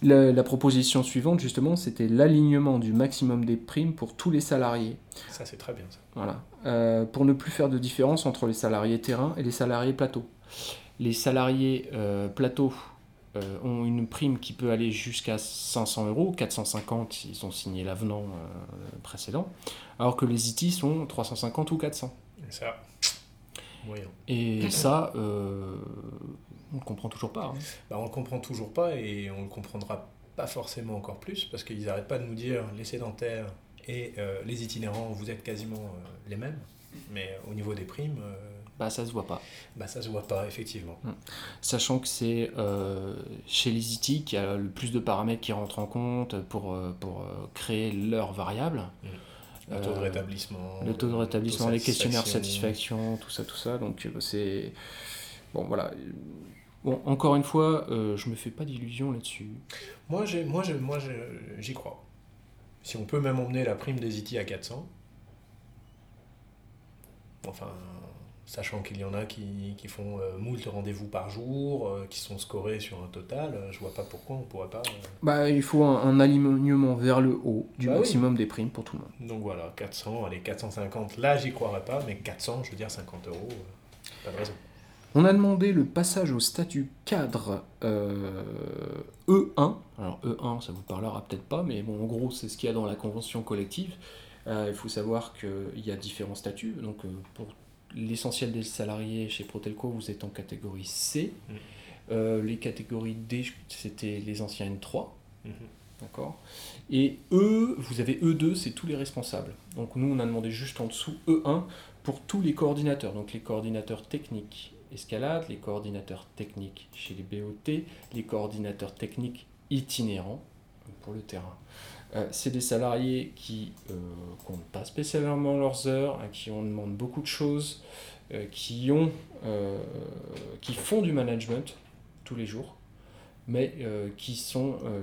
[SPEAKER 1] La, la proposition suivante, justement, c'était l'alignement du maximum des primes pour tous les salariés.
[SPEAKER 2] Ça, c'est très bien, ça.
[SPEAKER 1] Voilà. Euh, pour ne plus faire de différence entre les salariés terrain et les salariés plateau. Les salariés euh, plateau ont une prime qui peut aller jusqu'à 500 euros, 450, ils ont signé l'avenant euh, précédent, alors que les IT sont 350 ou 400.
[SPEAKER 2] Et ça, Moyen.
[SPEAKER 1] Et ça, euh, on ne comprend toujours pas. hein.
[SPEAKER 2] Bah, on le comprend toujours pas et on le comprendra pas forcément encore plus parce qu'ils n'arrêtent pas de nous dire les sédentaires et euh, les itinérants, vous êtes quasiment euh, les mêmes. Mais au niveau des primes, euh,
[SPEAKER 1] Bah, ça se voit pas.
[SPEAKER 2] bah, ça se voit pas, effectivement.
[SPEAKER 1] Sachant que c'est chez les IT qu'il y a le plus de paramètres qui rentrent en compte pour, pour créer leurs variables.
[SPEAKER 2] Le taux de rétablissement.
[SPEAKER 1] Le taux de rétablissement,
[SPEAKER 2] taux
[SPEAKER 1] les questionnaires de
[SPEAKER 2] satisfaction.
[SPEAKER 1] tout ça, tout ça. Donc c'est... Bon, voilà. Bon, encore une fois, euh, je me fais pas d'illusions là-dessus.
[SPEAKER 2] Moi, j'ai, moi, j'ai- moi j'ai- j'y crois. Si on peut même emmener la prime des IT à 400, enfin, sachant qu'il y en a qui, qui font euh, moult rendez-vous par jour, euh, qui sont scorés sur un total, euh, je vois pas pourquoi on pourrait pas. euh,
[SPEAKER 1] Bah, il faut un, un alignement vers le haut du
[SPEAKER 2] Bah oui.
[SPEAKER 1] maximum des primes pour tout le monde.
[SPEAKER 2] Donc voilà, 400, allez, 450, là j'y croirais pas, mais 400, je veux dire 50 euros, euh, pas de raison.
[SPEAKER 1] On a demandé le passage au statut cadre euh, E1. Alors E1, ça vous parlera peut-être pas, mais bon, en gros, c'est ce qu'il y a dans la convention collective. Euh, il faut savoir qu'il y a différents statuts. Donc euh, pour l'essentiel des salariés chez Protelco, vous êtes en catégorie C.
[SPEAKER 2] Mm.
[SPEAKER 1] Les catégories D, c'était les anciens N3.
[SPEAKER 2] Mhm.
[SPEAKER 1] D'accord Et E, vous avez E2, c'est tous les responsables. Donc nous, on a demandé juste en dessous E1 pour tous les coordinateurs. Donc les coordinateurs techniques les coordinateurs techniques chez les BOT, les coordinateurs techniques itinérants pour le terrain. Euh, c'est des salariés qui euh, comptent pas spécialement leurs heures, à qui on demande beaucoup de choses, euh, qui, qui font du management tous les jours, mais qui sont euh,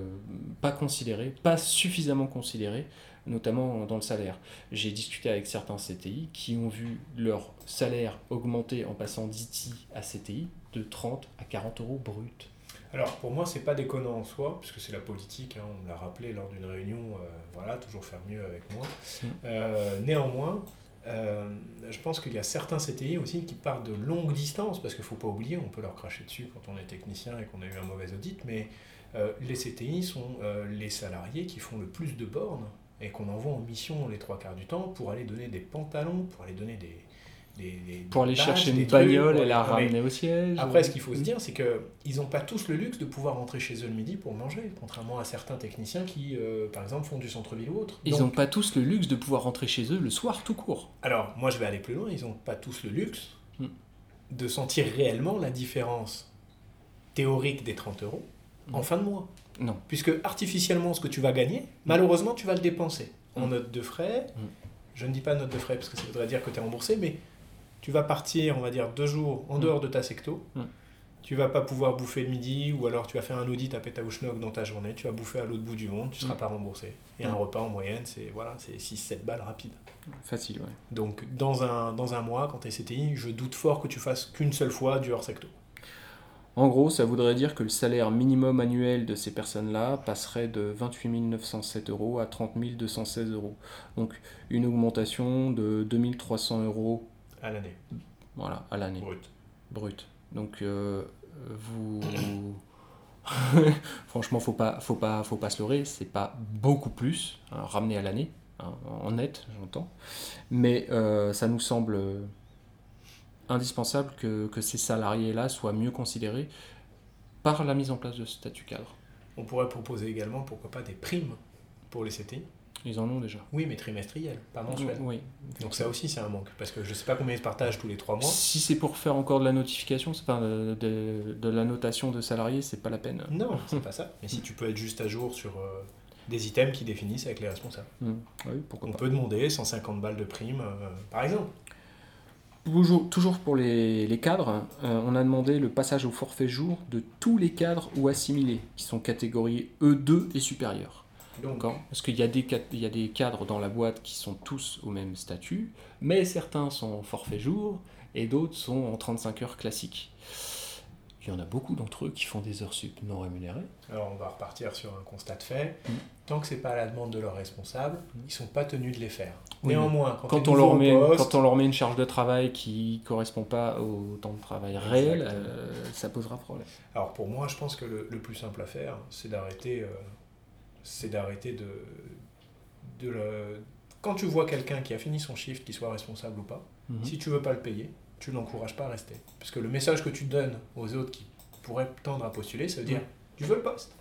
[SPEAKER 1] pas considérés, pas suffisamment considérés, notamment dans le salaire. J'ai discuté avec certains CTI qui ont vu leur salaire augmenter en passant d'IT à CTI de 30 à 40 euros brut.
[SPEAKER 2] Alors pour moi, c'est pas déconnant en soi, puisque c'est la politique, hein, on me l'a rappelé lors d'une réunion, euh, voilà, toujours faire mieux avec moi.
[SPEAKER 1] Mm.
[SPEAKER 2] Euh, néanmoins, euh, je pense qu'il y a certains CTI aussi qui partent de longues distances, parce qu'il faut pas oublier, on peut leur cracher dessus quand on est technicien et qu'on a eu un mauvais audit, mais euh, les CTI sont euh, les salariés qui font le plus de bornes et qu'on envoie en mission les trois quarts du temps pour aller donner des pantalons, pour aller donner des... des- des
[SPEAKER 1] Pour aller chercher
[SPEAKER 2] des
[SPEAKER 1] une bagnole et la ramener au siège.
[SPEAKER 2] après, ce qu'il faut se dire, c'est qu'ils n'ont pas tous le luxe de pouvoir rentrer chez eux le midi pour manger, contrairement à certains techniciens qui, euh, par exemple, font du centre-ville ou autre.
[SPEAKER 1] Ils n'ont pas tous le luxe de pouvoir rentrer chez eux le soir tout court.
[SPEAKER 2] Alors, moi, je vais aller plus loin. Ils n'ont pas tous le luxe
[SPEAKER 1] Mm.
[SPEAKER 2] de sentir réellement la différence théorique des 30 euros en
[SPEAKER 1] Mm.
[SPEAKER 2] fin de mois.
[SPEAKER 1] Non.
[SPEAKER 2] Puisque artificiellement, ce que tu vas gagner, malheureusement, tu vas le dépenser en
[SPEAKER 1] Mm.
[SPEAKER 2] note de frais.
[SPEAKER 1] Mm.
[SPEAKER 2] Je ne dis pas note de frais parce que ça voudrait dire que tu es remboursé, mais tu vas partir, on va dire, deux jours en
[SPEAKER 1] Mm.
[SPEAKER 2] dehors de ta secto. Tu vas pas pouvoir bouffer le midi, ou alors tu vas faire un audit à Pétaouchnok dans ta journée, tu vas bouffer à l'autre bout du monde, tu seras
[SPEAKER 1] Mm.
[SPEAKER 2] pas remboursé. Et un repas en moyenne, c'est voilà, c'est 6-7 balles rapide.
[SPEAKER 1] Facile, ouais.
[SPEAKER 2] Donc dans un, dans un mois, quand tu es CTI, je doute fort que tu fasses qu'une seule fois du hors secto.
[SPEAKER 1] En gros, ça voudrait dire que le salaire minimum annuel de ces personnes-là passerait de 28 907 euros à 30 216 euros. Donc une augmentation de 2300 euros
[SPEAKER 2] à l'année,
[SPEAKER 1] voilà, à l'année,
[SPEAKER 2] brut.
[SPEAKER 1] brut. Donc euh, vous... Franchement, faut pas, faut pas, faut pas se leurrer, c'est pas beaucoup plus, hein, ramené à l'année, hein, en net, j'entends. Mais euh, ça nous semble indispensable que, que ces salariés-là soient mieux considérés par la mise en place de ce statut cadre.
[SPEAKER 2] On pourrait proposer également, pourquoi pas, des primes pour les CTI.
[SPEAKER 1] Ils en ont déjà.
[SPEAKER 2] Oui, mais trimestrielles, pas mensuelles.
[SPEAKER 1] Oui.
[SPEAKER 2] Donc ça aussi, c'est un manque. Parce que je sais pas combien ils partagent tous les trois mois.
[SPEAKER 1] Si c'est pour faire encore de la notification, c'est pas de, de- de la notation de salariés, c'est pas la peine.
[SPEAKER 2] Non, c'est pas ça. Mais si tu peux être juste à jour sur euh, des items qui définissent avec les responsables.
[SPEAKER 1] Hmm. Oui, pourquoi
[SPEAKER 2] On
[SPEAKER 1] pas.
[SPEAKER 2] peut demander 150 balles de prime, euh, par exemple.
[SPEAKER 1] Toujours, toujours pour les, les cadres, euh, on a demandé le passage au forfait jour de tous les cadres ou assimilés, qui sont catégorie E2 et supérieure.
[SPEAKER 2] Donc,
[SPEAKER 1] D'accord Parce qu'il y, a des ca- il y a des cadres dans la boîte qui sont tous au même statut, mais certains sont en forfait jour et d'autres sont en 35 heures classiques. Il y en a beaucoup d'entre eux qui font des heures sup non rémunérées.
[SPEAKER 2] alors on va repartir sur un constat de fait.
[SPEAKER 1] Mm.
[SPEAKER 2] Tant que c'est pas à la demande de leurs responsables, ils sont pas tenus de les faire.
[SPEAKER 1] Oui,
[SPEAKER 2] Néanmoins, quand,
[SPEAKER 1] on, leur met,
[SPEAKER 2] poste,
[SPEAKER 1] quand on leur met une charge de travail qui correspond pas au temps de travail réel, euh, ça posera problème.
[SPEAKER 2] Alors pour moi, je pense que le, le plus simple à faire, c'est d'arrêter, euh, c'est d'arrêter de, de le... Quand tu vois quelqu'un qui a fini son shift, qui soit responsable ou pas,
[SPEAKER 1] Mhm.
[SPEAKER 2] si tu veux pas le payer, tu l'encourages pas à rester. Parce que le message que tu donnes aux autres qui pourraient tendre à postuler, ça veut dire tu veux le poste.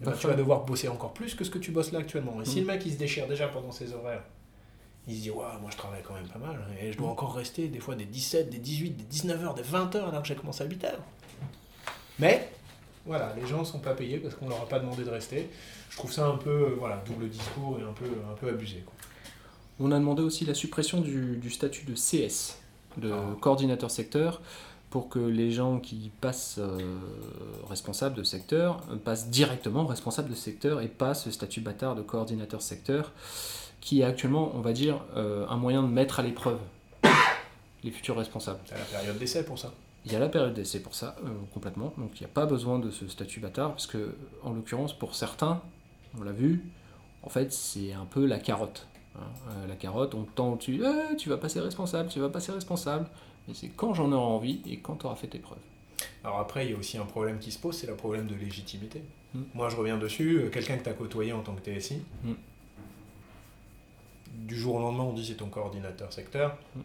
[SPEAKER 2] Eh ben, tu vas devoir bosser encore plus que ce que tu bosses là actuellement. Et si le mec il se déchire déjà pendant ses horaires, il se dit ouais, moi je travaille quand même pas mal et je dois encore rester des fois des 17, des 18, des 19 heures, des 20 heures alors que j'ai commencé à 8 heures. Mais voilà, les gens ne sont pas payés parce qu'on leur a pas demandé de rester. Je trouve ça un peu euh, voilà, double discours et un peu, un peu abusé.
[SPEAKER 1] On a demandé aussi la suppression du, statut de CS, de ah. coordinateur secteur, pour que les gens qui passent euh, responsables de secteur passent directement responsable de secteur et pas ce statut bâtard de coordinateur secteur, qui est actuellement, on va dire, euh, un moyen de mettre à l'épreuve les futurs responsables.
[SPEAKER 2] C'est la période d'essai pour ça.
[SPEAKER 1] Il y a la période d'essai pour ça, euh, complètement. Donc il n'y a pas besoin de ce statut bâtard, parce que, en l'occurrence, pour certains, on l'a vu, en fait, c'est un peu la carotte. Hein. Euh, la carotte, on tend tu eh, tu vas passer responsable, tu vas passer responsable. Mais c'est quand j'en aurai envie et quand tu auras fait tes preuves.
[SPEAKER 2] Alors après, il y a aussi un problème qui se pose, c'est le problème de légitimité. Hmm. Moi, je reviens dessus, euh, quelqu'un que tu as côtoyé en tant que TSI, hmm. du jour au lendemain, on dit c'est ton coordinateur secteur. Hmm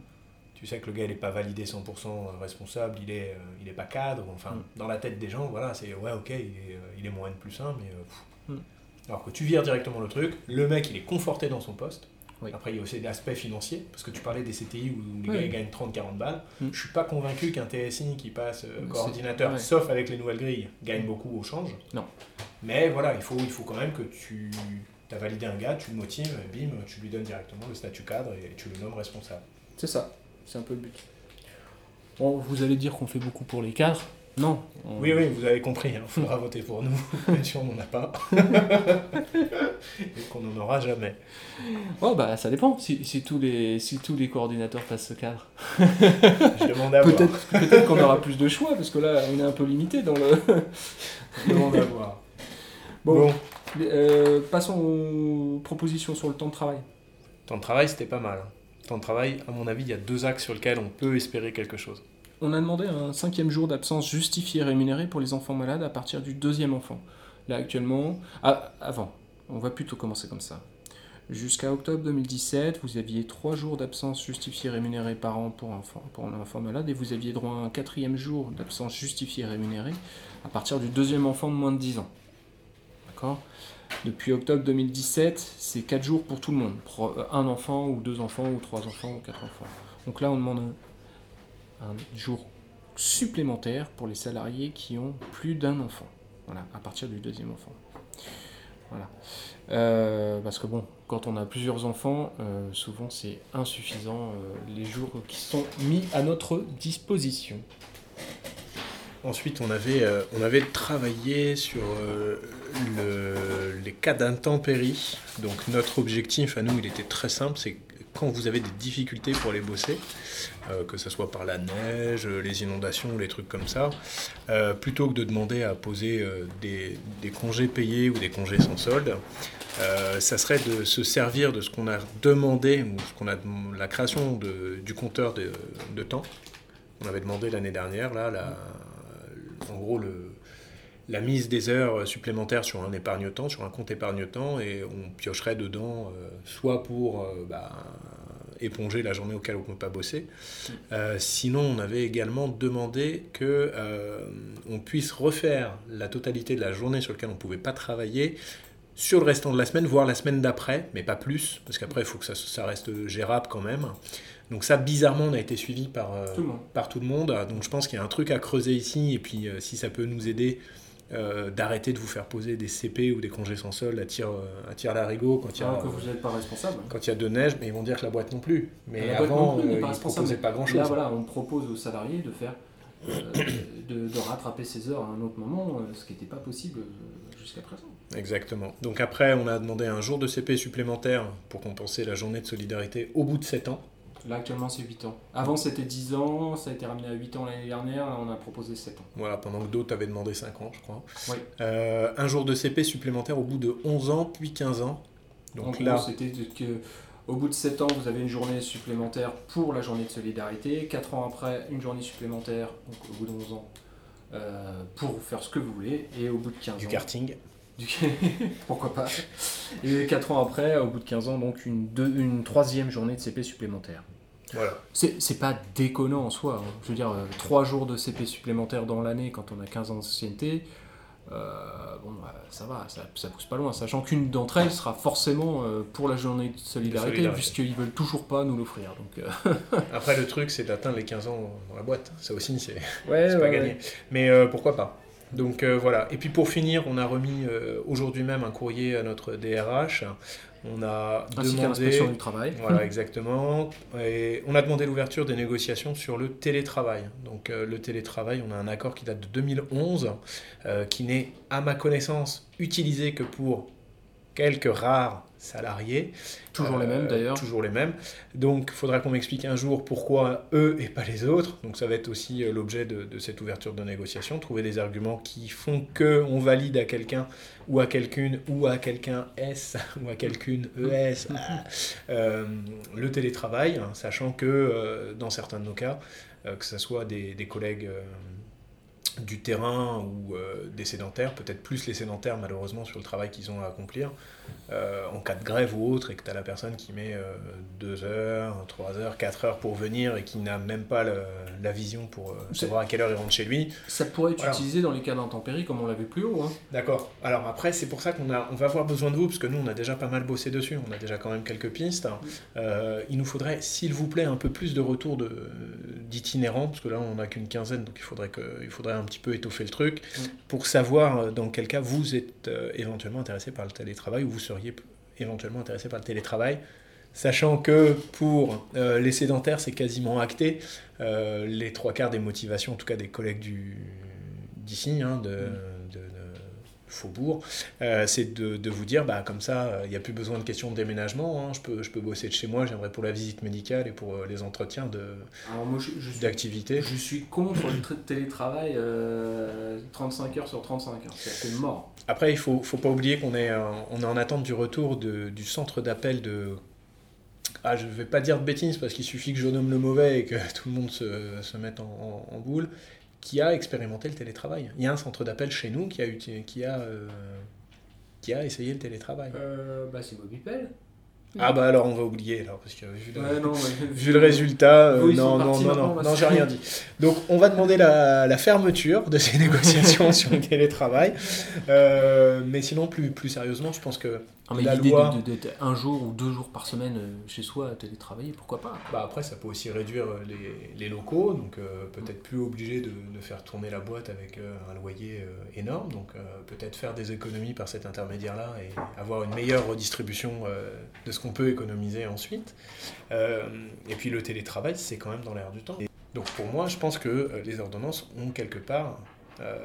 [SPEAKER 2] tu sais que le gars il n'est pas validé 100% responsable, il est, euh, il est pas cadre, enfin dans la tête des gens, voilà, c'est ouais ok, il est, euh, il est moins de plus 1, mais... Euh. Alors que tu vires directement le truc, le mec il est conforté dans son poste, Après, il y a aussi l'aspect financier, parce que tu parlais des CTI où les gars gagnent 30-40 balles. Mm. Je suis pas convaincu qu'un TSI qui passe coordinateur, sauf avec les nouvelles grilles, gagne beaucoup au change.
[SPEAKER 1] Non.
[SPEAKER 2] Mais voilà, il faut, il faut quand même que tu as validé un gars, tu le motives, bim, tu lui donnes directement le statut cadre et tu le nommes responsable.
[SPEAKER 1] C'est ça. C'est un peu le but. Bon, vous allez dire qu'on fait beaucoup pour les cadres. Non.
[SPEAKER 2] Oui, oui, vous avez compris. Il faudra voter pour nous. Bien sûr, on n'en a pas. Et qu'on n'en aura jamais.
[SPEAKER 1] Oh, bah, ça dépend. Si, si, tous, les, si tous les coordinateurs passent ce cadre.
[SPEAKER 2] Je demande à
[SPEAKER 1] Peut-être peut qu'on aura plus de choix, parce que là, on est un peu limité dans le.
[SPEAKER 2] Je demande à voir.
[SPEAKER 1] Bon. Euh, passons aux propositions sur le temps de travail.
[SPEAKER 2] Temps de travail, c'était pas mal. Hein temps de travail, à mon avis, il y a deux axes sur lesquels on peut espérer quelque chose.
[SPEAKER 1] On a demandé un cinquième jour d'absence justifié et rémunéré pour les enfants malades à partir du deuxième enfant. Là, actuellement, ah, avant, on va plutôt commencer comme ça. Jusqu'à octobre 2017, vous aviez trois jours d'absence justifiée rémunérée par an pour, pour un enfant malade et vous aviez droit à un quatrième jour d'absence justifiée rémunérée à partir du deuxième enfant de moins de 10 ans. D'accord? Depuis octobre 2017, c'est 4 jours pour tout le monde. Euh, un enfant, ou deux enfants, ou trois enfants, ou quatre enfants. Donc là, on demande un, jour supplémentaire pour les salariés qui ont plus d'un enfant. Voilà, à partir du deuxième enfant. Voilà. Euh, parce que bon, quand on a plusieurs enfants, euh, souvent c'est insuffisant les jours qui sont mis à notre disposition.
[SPEAKER 2] Ensuite, on avait, on avait travaillé sur les cas d'intempéries. Donc notre objectif à nous, il était très simple, c'est quand vous avez des difficultés pour les bosser, euh, que ce soit par la neige, les inondations, les trucs comme ça, euh, plutôt que de demander à poser euh, des, congés payés ou des congés sans solde, ça serait de se servir de ce qu'on a demandé, ou ce qu'on a la création du compteur de, temps. On avait demandé l'année dernière, là, en gros, le, la mise des heures supplémentaires sur un épargne-temps, sur un compte épargne-temps, et on piocherait dedans, euh, soit pour euh, bah, éponger la journée auquel on ne peut pas bosser. Euh, sinon, on avait également demandé que on puisse refaire la totalité de la journée sur laquelle on ne pouvait pas travailler sur le restant de la semaine, voire la semaine d'après, mais pas plus, parce qu'après, il faut que ça, ça, reste gérable quand même. Donc ça, bizarrement, on a été suivi par par tout le monde. Donc je pense qu'il y a un truc à creuser ici, et puis si ça peut nous aider euh, d'arrêter de vous faire poser des CP ou des congés sans solde à tir, à tir l'arigot quand il y a.
[SPEAKER 1] Ah, vous n'êtes pas responsable.
[SPEAKER 2] Quand il y a de neige, mais ils vont dire que la boîte non plus. Mais avant, non plus, euh, ils ne pas grand-chose. Là,
[SPEAKER 1] voilà, on propose aux salariés de faire. Euh, de, de, rattraper ses heures à un autre moment, ce qui n'était pas possible jusqu'à présent.
[SPEAKER 2] Exactement. Donc après, on a demandé un jour de CP supplémentaire pour compenser la journée de solidarité au bout de 7 ans.
[SPEAKER 1] Là, actuellement, c'est 8 ans. Avant, c'était 10 ans, ça a été ramené à 8 ans l'année dernière, on a proposé 7 ans.
[SPEAKER 2] Voilà, pendant que d'autres avaient demandé 5 ans, je crois.
[SPEAKER 1] Oui.
[SPEAKER 2] Euh, un jour de CP supplémentaire au bout de 11 ans, puis 15 ans.
[SPEAKER 1] Donc là. c'était que. Au bout de 7 ans, vous avez une journée supplémentaire pour la journée de solidarité. 4 ans après, une journée supplémentaire, donc au bout de 11 ans, euh, pour faire ce que vous voulez. Et au bout de 15
[SPEAKER 2] du
[SPEAKER 1] ans.
[SPEAKER 2] Du karting.
[SPEAKER 1] Pourquoi pas. Et 4 ans après, au bout de 15 ans, donc une, deux, une troisième journée de CP supplémentaire.
[SPEAKER 2] Voilà.
[SPEAKER 1] C'est pas déconnant en soi. hein. Je veux dire, 3 jours de CP supplémentaires dans l'année quand on a 15 ans d'ancienneté, euh, bon, bah, ça va, ça, ça pousse pas loin. Sachant qu'une d'entre elles sera forcément euh, pour la journée de solidarité,
[SPEAKER 2] solidarité.
[SPEAKER 1] puisqu'ils veulent toujours pas nous l'offrir. Donc, euh,
[SPEAKER 2] Après, le truc, c'est d'atteindre les 15 ans dans la boîte. Ça aussi, c'est
[SPEAKER 1] ouais,
[SPEAKER 2] pas gagné. Mais euh, pourquoi pas Donc euh, voilà. Et puis pour finir, on a remis euh, aujourd'hui même un courrier à notre DRH. On a
[SPEAKER 1] Ainsi
[SPEAKER 2] demandé.
[SPEAKER 1] l'inspection du travail.
[SPEAKER 2] Voilà, exactement. Et on a demandé l'ouverture des négociations sur le télétravail. Donc euh, le télétravail, on a un accord qui date de 2011, euh, qui n'est, à ma connaissance, utilisé que pour quelques rares salariés.
[SPEAKER 1] Toujours les
[SPEAKER 2] Euh,
[SPEAKER 1] mêmes d'ailleurs.
[SPEAKER 2] Toujours les mêmes. Donc, il faudra qu'on m'explique un jour pourquoi eux et pas les autres. Donc, ça va être aussi euh, l'objet de, de cette ouverture de négociation. Trouver des arguments qui font que on valide à quelqu'un ou à quelqu'une ou à quelqu'un S ou à quelqu'une ES ah, euh, le télétravail, hein, sachant que euh, dans certains de nos cas, que ce soit des, des collègues du terrain ou des sédentaires, peut-être plus les sédentaires malheureusement sur le travail qu'ils ont à accomplir, euh, en cas de grève ou autre, et que tu as la personne qui met 2 heures, 3 heures, 4 heures pour venir et qui n'a même pas le- la vision pour euh, savoir à quelle heure il rentre chez lui.
[SPEAKER 1] Ça pourrait être
[SPEAKER 2] Voilà.
[SPEAKER 1] utilisé dans les cas d'intempéries, comme on l'a vu plus haut. hein.
[SPEAKER 2] D'accord. Alors après, c'est pour ça qu'on on va avoir besoin de vous, parce que nous, on a déjà pas mal bossé dessus, on a déjà quand même quelques pistes. Euh, il nous faudrait, s'il vous plaît, un peu plus de retour de- d'itinérants, parce que là, on n'a qu'une quinzaine, donc il faudrait, que, il faudrait un petit peu étoffer le truc,
[SPEAKER 1] Mm.
[SPEAKER 2] pour savoir euh, dans quel cas vous êtes euh, éventuellement intéressé par le télétravail, ou vous seriez p- éventuellement intéressé par le télétravail. Sachant que pour euh, les sédentaires, c'est quasiment acté. Euh, les trois quarts des motivations, en tout cas des collègues d'ici, hein, de, de Faubourg, euh, c'est de, de vous dire, bah, comme ça, euh, il n'y a plus besoin de questions de déménagement. hein, je, peux, je peux bosser de chez moi, j'aimerais pour la visite médicale et pour euh, les entretiens
[SPEAKER 1] moi, je, je
[SPEAKER 2] d'activité.
[SPEAKER 1] je suis contre le tra- télétravail euh, 35 heures sur 35 heures. C'est mort.
[SPEAKER 2] Après, il ne faut, faut pas oublier qu'on est, en- on est en attente du retour de- du centre d'appel de. Ah, je ne vais pas dire de bêtises parce qu'il suffit que je nomme le mauvais et que tout le monde se, se mette en, en- en boule, qui a expérimenté le télétravail. Il y a un centre d'appel chez nous qui a, qui a, euh, qui a essayé le télétravail.
[SPEAKER 1] Euh, bah c'est Mobipel.
[SPEAKER 2] Ah bah alors on va oublier alors parce que vu le,
[SPEAKER 1] Ouais, non, mais-
[SPEAKER 2] vu le résultat, euh, non, non, non, non, non, j'ai rien dit. Donc on va demander la, la fermeture de ces négociations sur le télétravail. Euh, mais sinon, plus, plus sérieusement, je pense que
[SPEAKER 1] Ah, mais
[SPEAKER 2] la
[SPEAKER 1] l'idée
[SPEAKER 2] loi-
[SPEAKER 1] d'être un jour ou deux jours par semaine euh, chez soi à télétravailler, pourquoi pas?
[SPEAKER 2] Bah, après ça peut aussi réduire les, les locaux, donc euh, peut-être plus obligé de, de faire tourner la boîte avec euh, un loyer euh, énorme, donc euh, peut-être faire des économies par cet intermédiaire-là et avoir une meilleure redistribution euh, de ce qu'on peut économiser ensuite. Euh, et puis le télétravail, c'est quand même dans l'air du temps. Et donc pour moi, je pense que euh, les ordonnances ont quelque part, euh,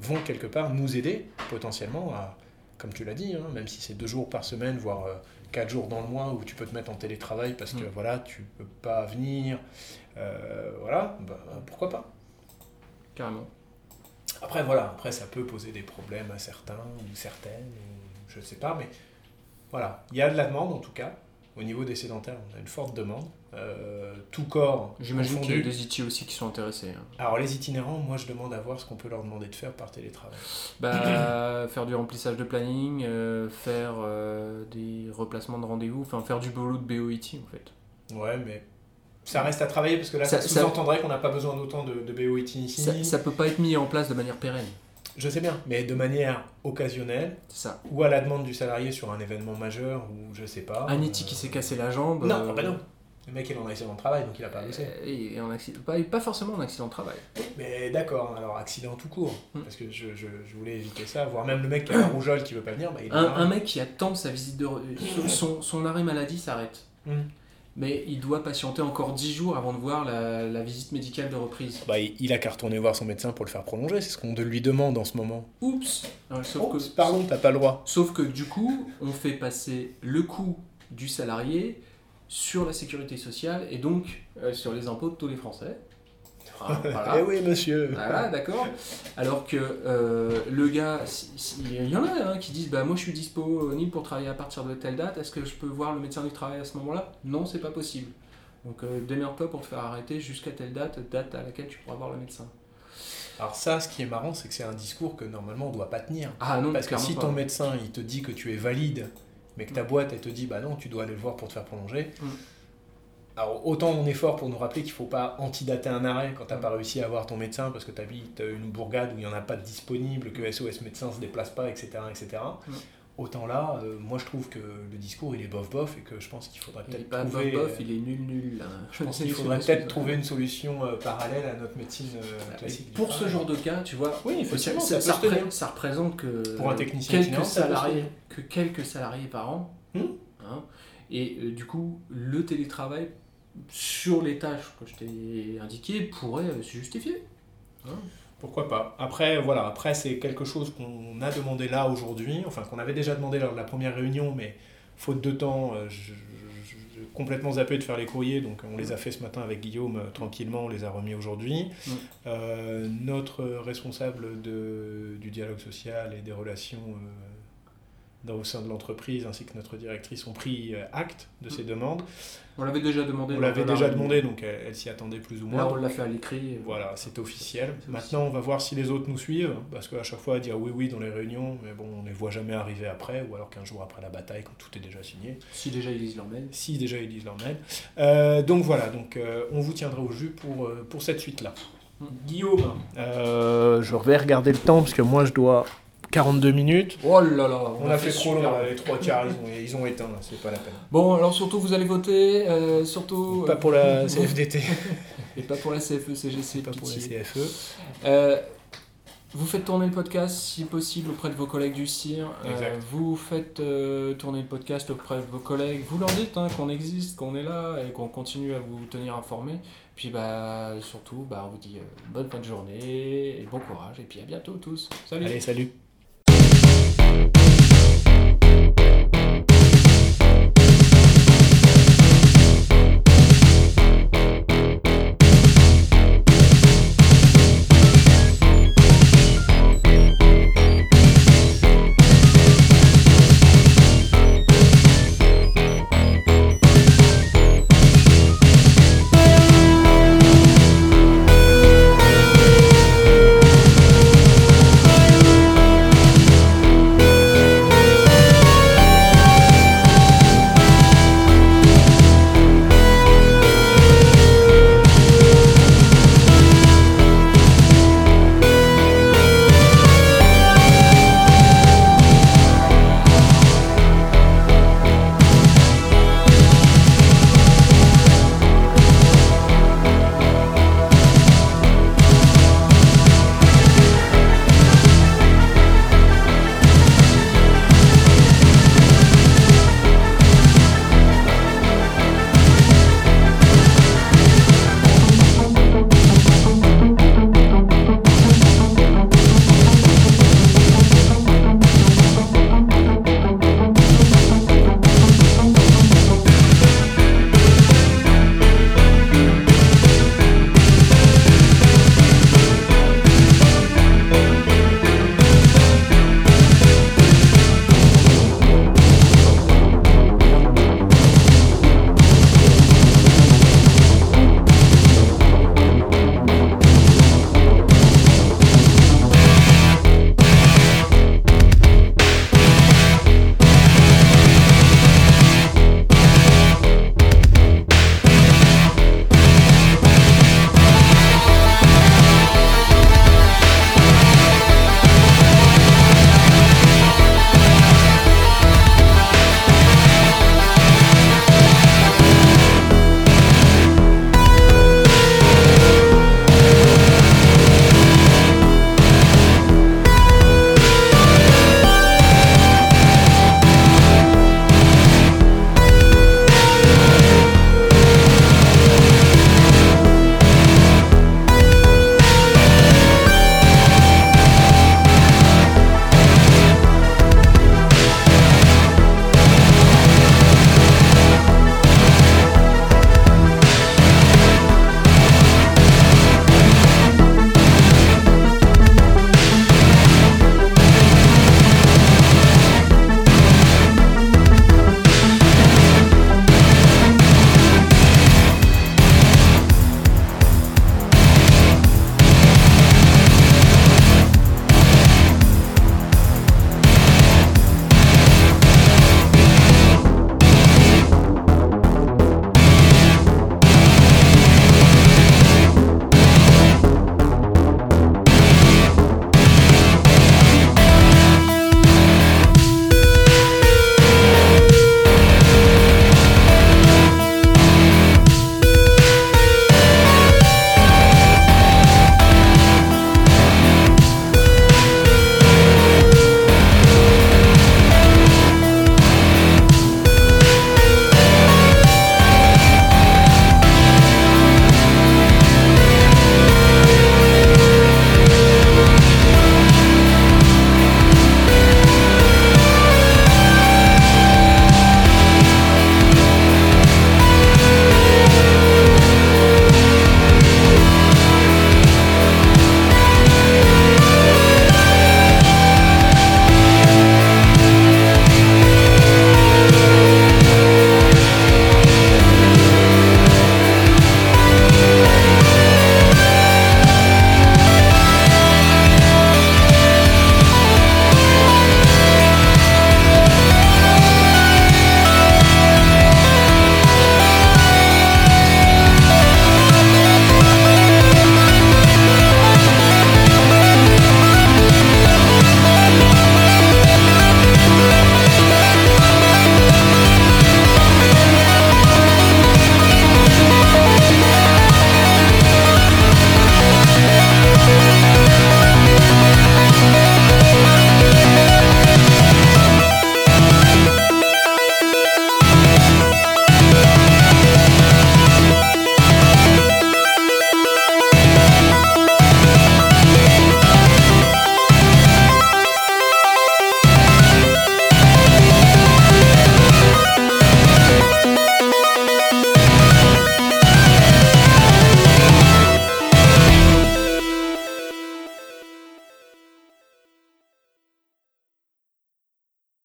[SPEAKER 2] vont quelque part nous aider potentiellement à, comme tu l'as dit, hein, même si c'est deux jours par semaine, voire euh, quatre jours dans le mois où tu peux te mettre en télétravail parce que
[SPEAKER 1] Mm.
[SPEAKER 2] voilà, tu peux pas venir, euh, voilà, bah, pourquoi pas.
[SPEAKER 1] Carrément.
[SPEAKER 2] Après voilà, après ça peut poser des problèmes à certains ou certaines, ou je sais pas, mais voilà, il y a de la demande en tout cas. Au niveau des sédentaires, on a une forte demande. Euh, tout corps
[SPEAKER 1] J'imagine qu'il y a des IT aussi qui sont intéressés. hein.
[SPEAKER 2] Alors les itinérants, moi je demande à voir ce qu'on peut leur demander de faire par télétravail.
[SPEAKER 1] Bah, faire du remplissage de planning, euh, faire euh, des replacements de rendez-vous, enfin faire du boulot de BOIT en fait.
[SPEAKER 2] Ouais, mais ça reste à travailler parce que là ça,
[SPEAKER 1] Ça- ça-
[SPEAKER 2] sous-entendrait qu'on n'a pas besoin d'autant de, de BOIT ici.
[SPEAKER 1] Ça, ça peut pas être mis en place de manière pérenne,
[SPEAKER 2] Je sais bien, mais de manière occasionnelle
[SPEAKER 1] ça.
[SPEAKER 2] ou à la demande du salarié sur un événement majeur ou je sais pas.
[SPEAKER 1] Un IT
[SPEAKER 2] euh,
[SPEAKER 1] qui s'est cassé la jambe.
[SPEAKER 2] Non,
[SPEAKER 1] euh,
[SPEAKER 2] ah bah non. Le mec il est en accident de travail donc il a pas bossé.
[SPEAKER 1] euh, et en accident, pas, pas forcément en accident de travail.
[SPEAKER 2] Mais d'accord, alors accident tout court.
[SPEAKER 1] Hmm.
[SPEAKER 2] Parce que je, je, je voulais éviter ça, voire même le mec qui a la rougeole qui veut pas venir, bah, il
[SPEAKER 1] Un, un mec qui attend sa visite de. re- Son, son arrêt maladie s'arrête.
[SPEAKER 2] Hmm.
[SPEAKER 1] Mais il doit patienter encore 10 jours avant de voir la, la visite médicale de reprise.
[SPEAKER 2] Bah, il a qu'à retourner voir son médecin pour le faire prolonger, c'est ce qu'on lui demande en ce moment.
[SPEAKER 1] Oups Ouais, sauf,
[SPEAKER 2] Oh,
[SPEAKER 1] que,
[SPEAKER 2] pardon, t'as pas le droit.
[SPEAKER 1] sauf que du coup, on fait passer le coût du salarié sur la sécurité sociale et donc euh, sur les impôts de tous les Français. Ah, voilà.
[SPEAKER 2] Eh oui, monsieur.
[SPEAKER 1] Voilà, d'accord. Alors que euh, le gars, si- si- il y en a hein, qui disent bah moi je suis disponible pour travailler à partir de telle date. Est-ce que je peux voir le médecin du travail à ce moment-là? Non, c'est pas possible. Donc euh, démerde-toi pour te faire arrêter jusqu'à telle date, date à laquelle tu pourras voir le médecin.
[SPEAKER 2] Alors ça, ce qui est marrant, c'est que c'est un discours que normalement on doit pas tenir.
[SPEAKER 1] Ah non,
[SPEAKER 2] Parce que si
[SPEAKER 1] pas.
[SPEAKER 2] ton médecin il te dit que tu es valide, mais que ta
[SPEAKER 1] Mm.
[SPEAKER 2] boîte elle te dit bah non, tu dois aller le voir pour te faire prolonger,
[SPEAKER 1] Mm.
[SPEAKER 2] Alors autant on est fort pour nous rappeler qu'il ne faut pas antidater un arrêt quand tu n'as pas réussi à avoir ton médecin parce que tu habites une bourgade où il n'y en a pas de disponible, que SOS médecin ne se déplace pas, etc. etc. Autant là, euh, moi je trouve que le discours il est bof bof et que je pense qu'il faudrait peut-être trouver.
[SPEAKER 1] Bof bof, il est nul nul.
[SPEAKER 2] Je pense qu'il faudrait peut-être trouver une solution euh, parallèle à notre médecine euh, classique.
[SPEAKER 1] Pour ce genre de cas, tu vois,
[SPEAKER 2] oui,
[SPEAKER 1] ça, ça, ça, représente, que
[SPEAKER 2] pour un technicien
[SPEAKER 1] quelques salariés, que quelques salariés par an. Hmm hein, et du coup, le télétravail sur les tâches que je t'ai indiquées pourrait se justifier.
[SPEAKER 2] Hein pourquoi pas Après, voilà, après c'est quelque chose qu'on a demandé là aujourd'hui, enfin qu'on avait déjà demandé lors de la première réunion, mais faute de temps, euh, je, complètement zappé de faire les courriers, donc on les a fait ce matin avec Guillaume euh, tranquillement, on les a remis aujourd'hui. Euh, notre responsable de, du dialogue social et des relations au sein de l'entreprise ainsi que notre directrice ont pris euh, acte de ces demandes.
[SPEAKER 1] On l'avait déjà demandé.
[SPEAKER 2] On l'avait déjà demandé, donc elle, s'y attendait plus ou moins.
[SPEAKER 1] Là, on l'a fait à l'écrit.
[SPEAKER 2] Voilà, c'est officiel. Maintenant, on va voir si les autres nous suivent, parce qu'à chaque fois, dire oui, oui dans les réunions, mais bon, on ne les voit jamais arriver après, ou alors qu'un jour après la bataille, quand tout est déjà signé.
[SPEAKER 1] Si déjà ils lisent leur mail.
[SPEAKER 2] Si déjà ils lisent leur mail. Euh, donc voilà, donc euh, on vous tiendra au jus pour, pour cette suite-là.
[SPEAKER 1] Hum. Guillaume.
[SPEAKER 2] je vais regarder le temps, parce que moi, je dois 42 minutes.
[SPEAKER 1] Oh là là,
[SPEAKER 2] on, a, fait, trop long, les trois quarts, ils ont, éteint, c'est pas la peine.
[SPEAKER 1] Bon, alors surtout, vous allez voter, euh, surtout...
[SPEAKER 2] Pas pour la CFDT.
[SPEAKER 1] Et pas pour la CFE, CGC.
[SPEAKER 2] Pas pour la CFE.
[SPEAKER 1] Euh, vous faites tourner le podcast, si possible, auprès de vos collègues du CIR.
[SPEAKER 2] Euh,
[SPEAKER 1] vous faites tourner le podcast auprès de vos collègues. Vous leur dites hein, qu'on existe, qu'on est là et qu'on continue à vous tenir informés. Puis bah, surtout, bah, on vous dit bonne fin de journée et bon courage. Et puis à bientôt tous. Salut.
[SPEAKER 2] Allez, salut.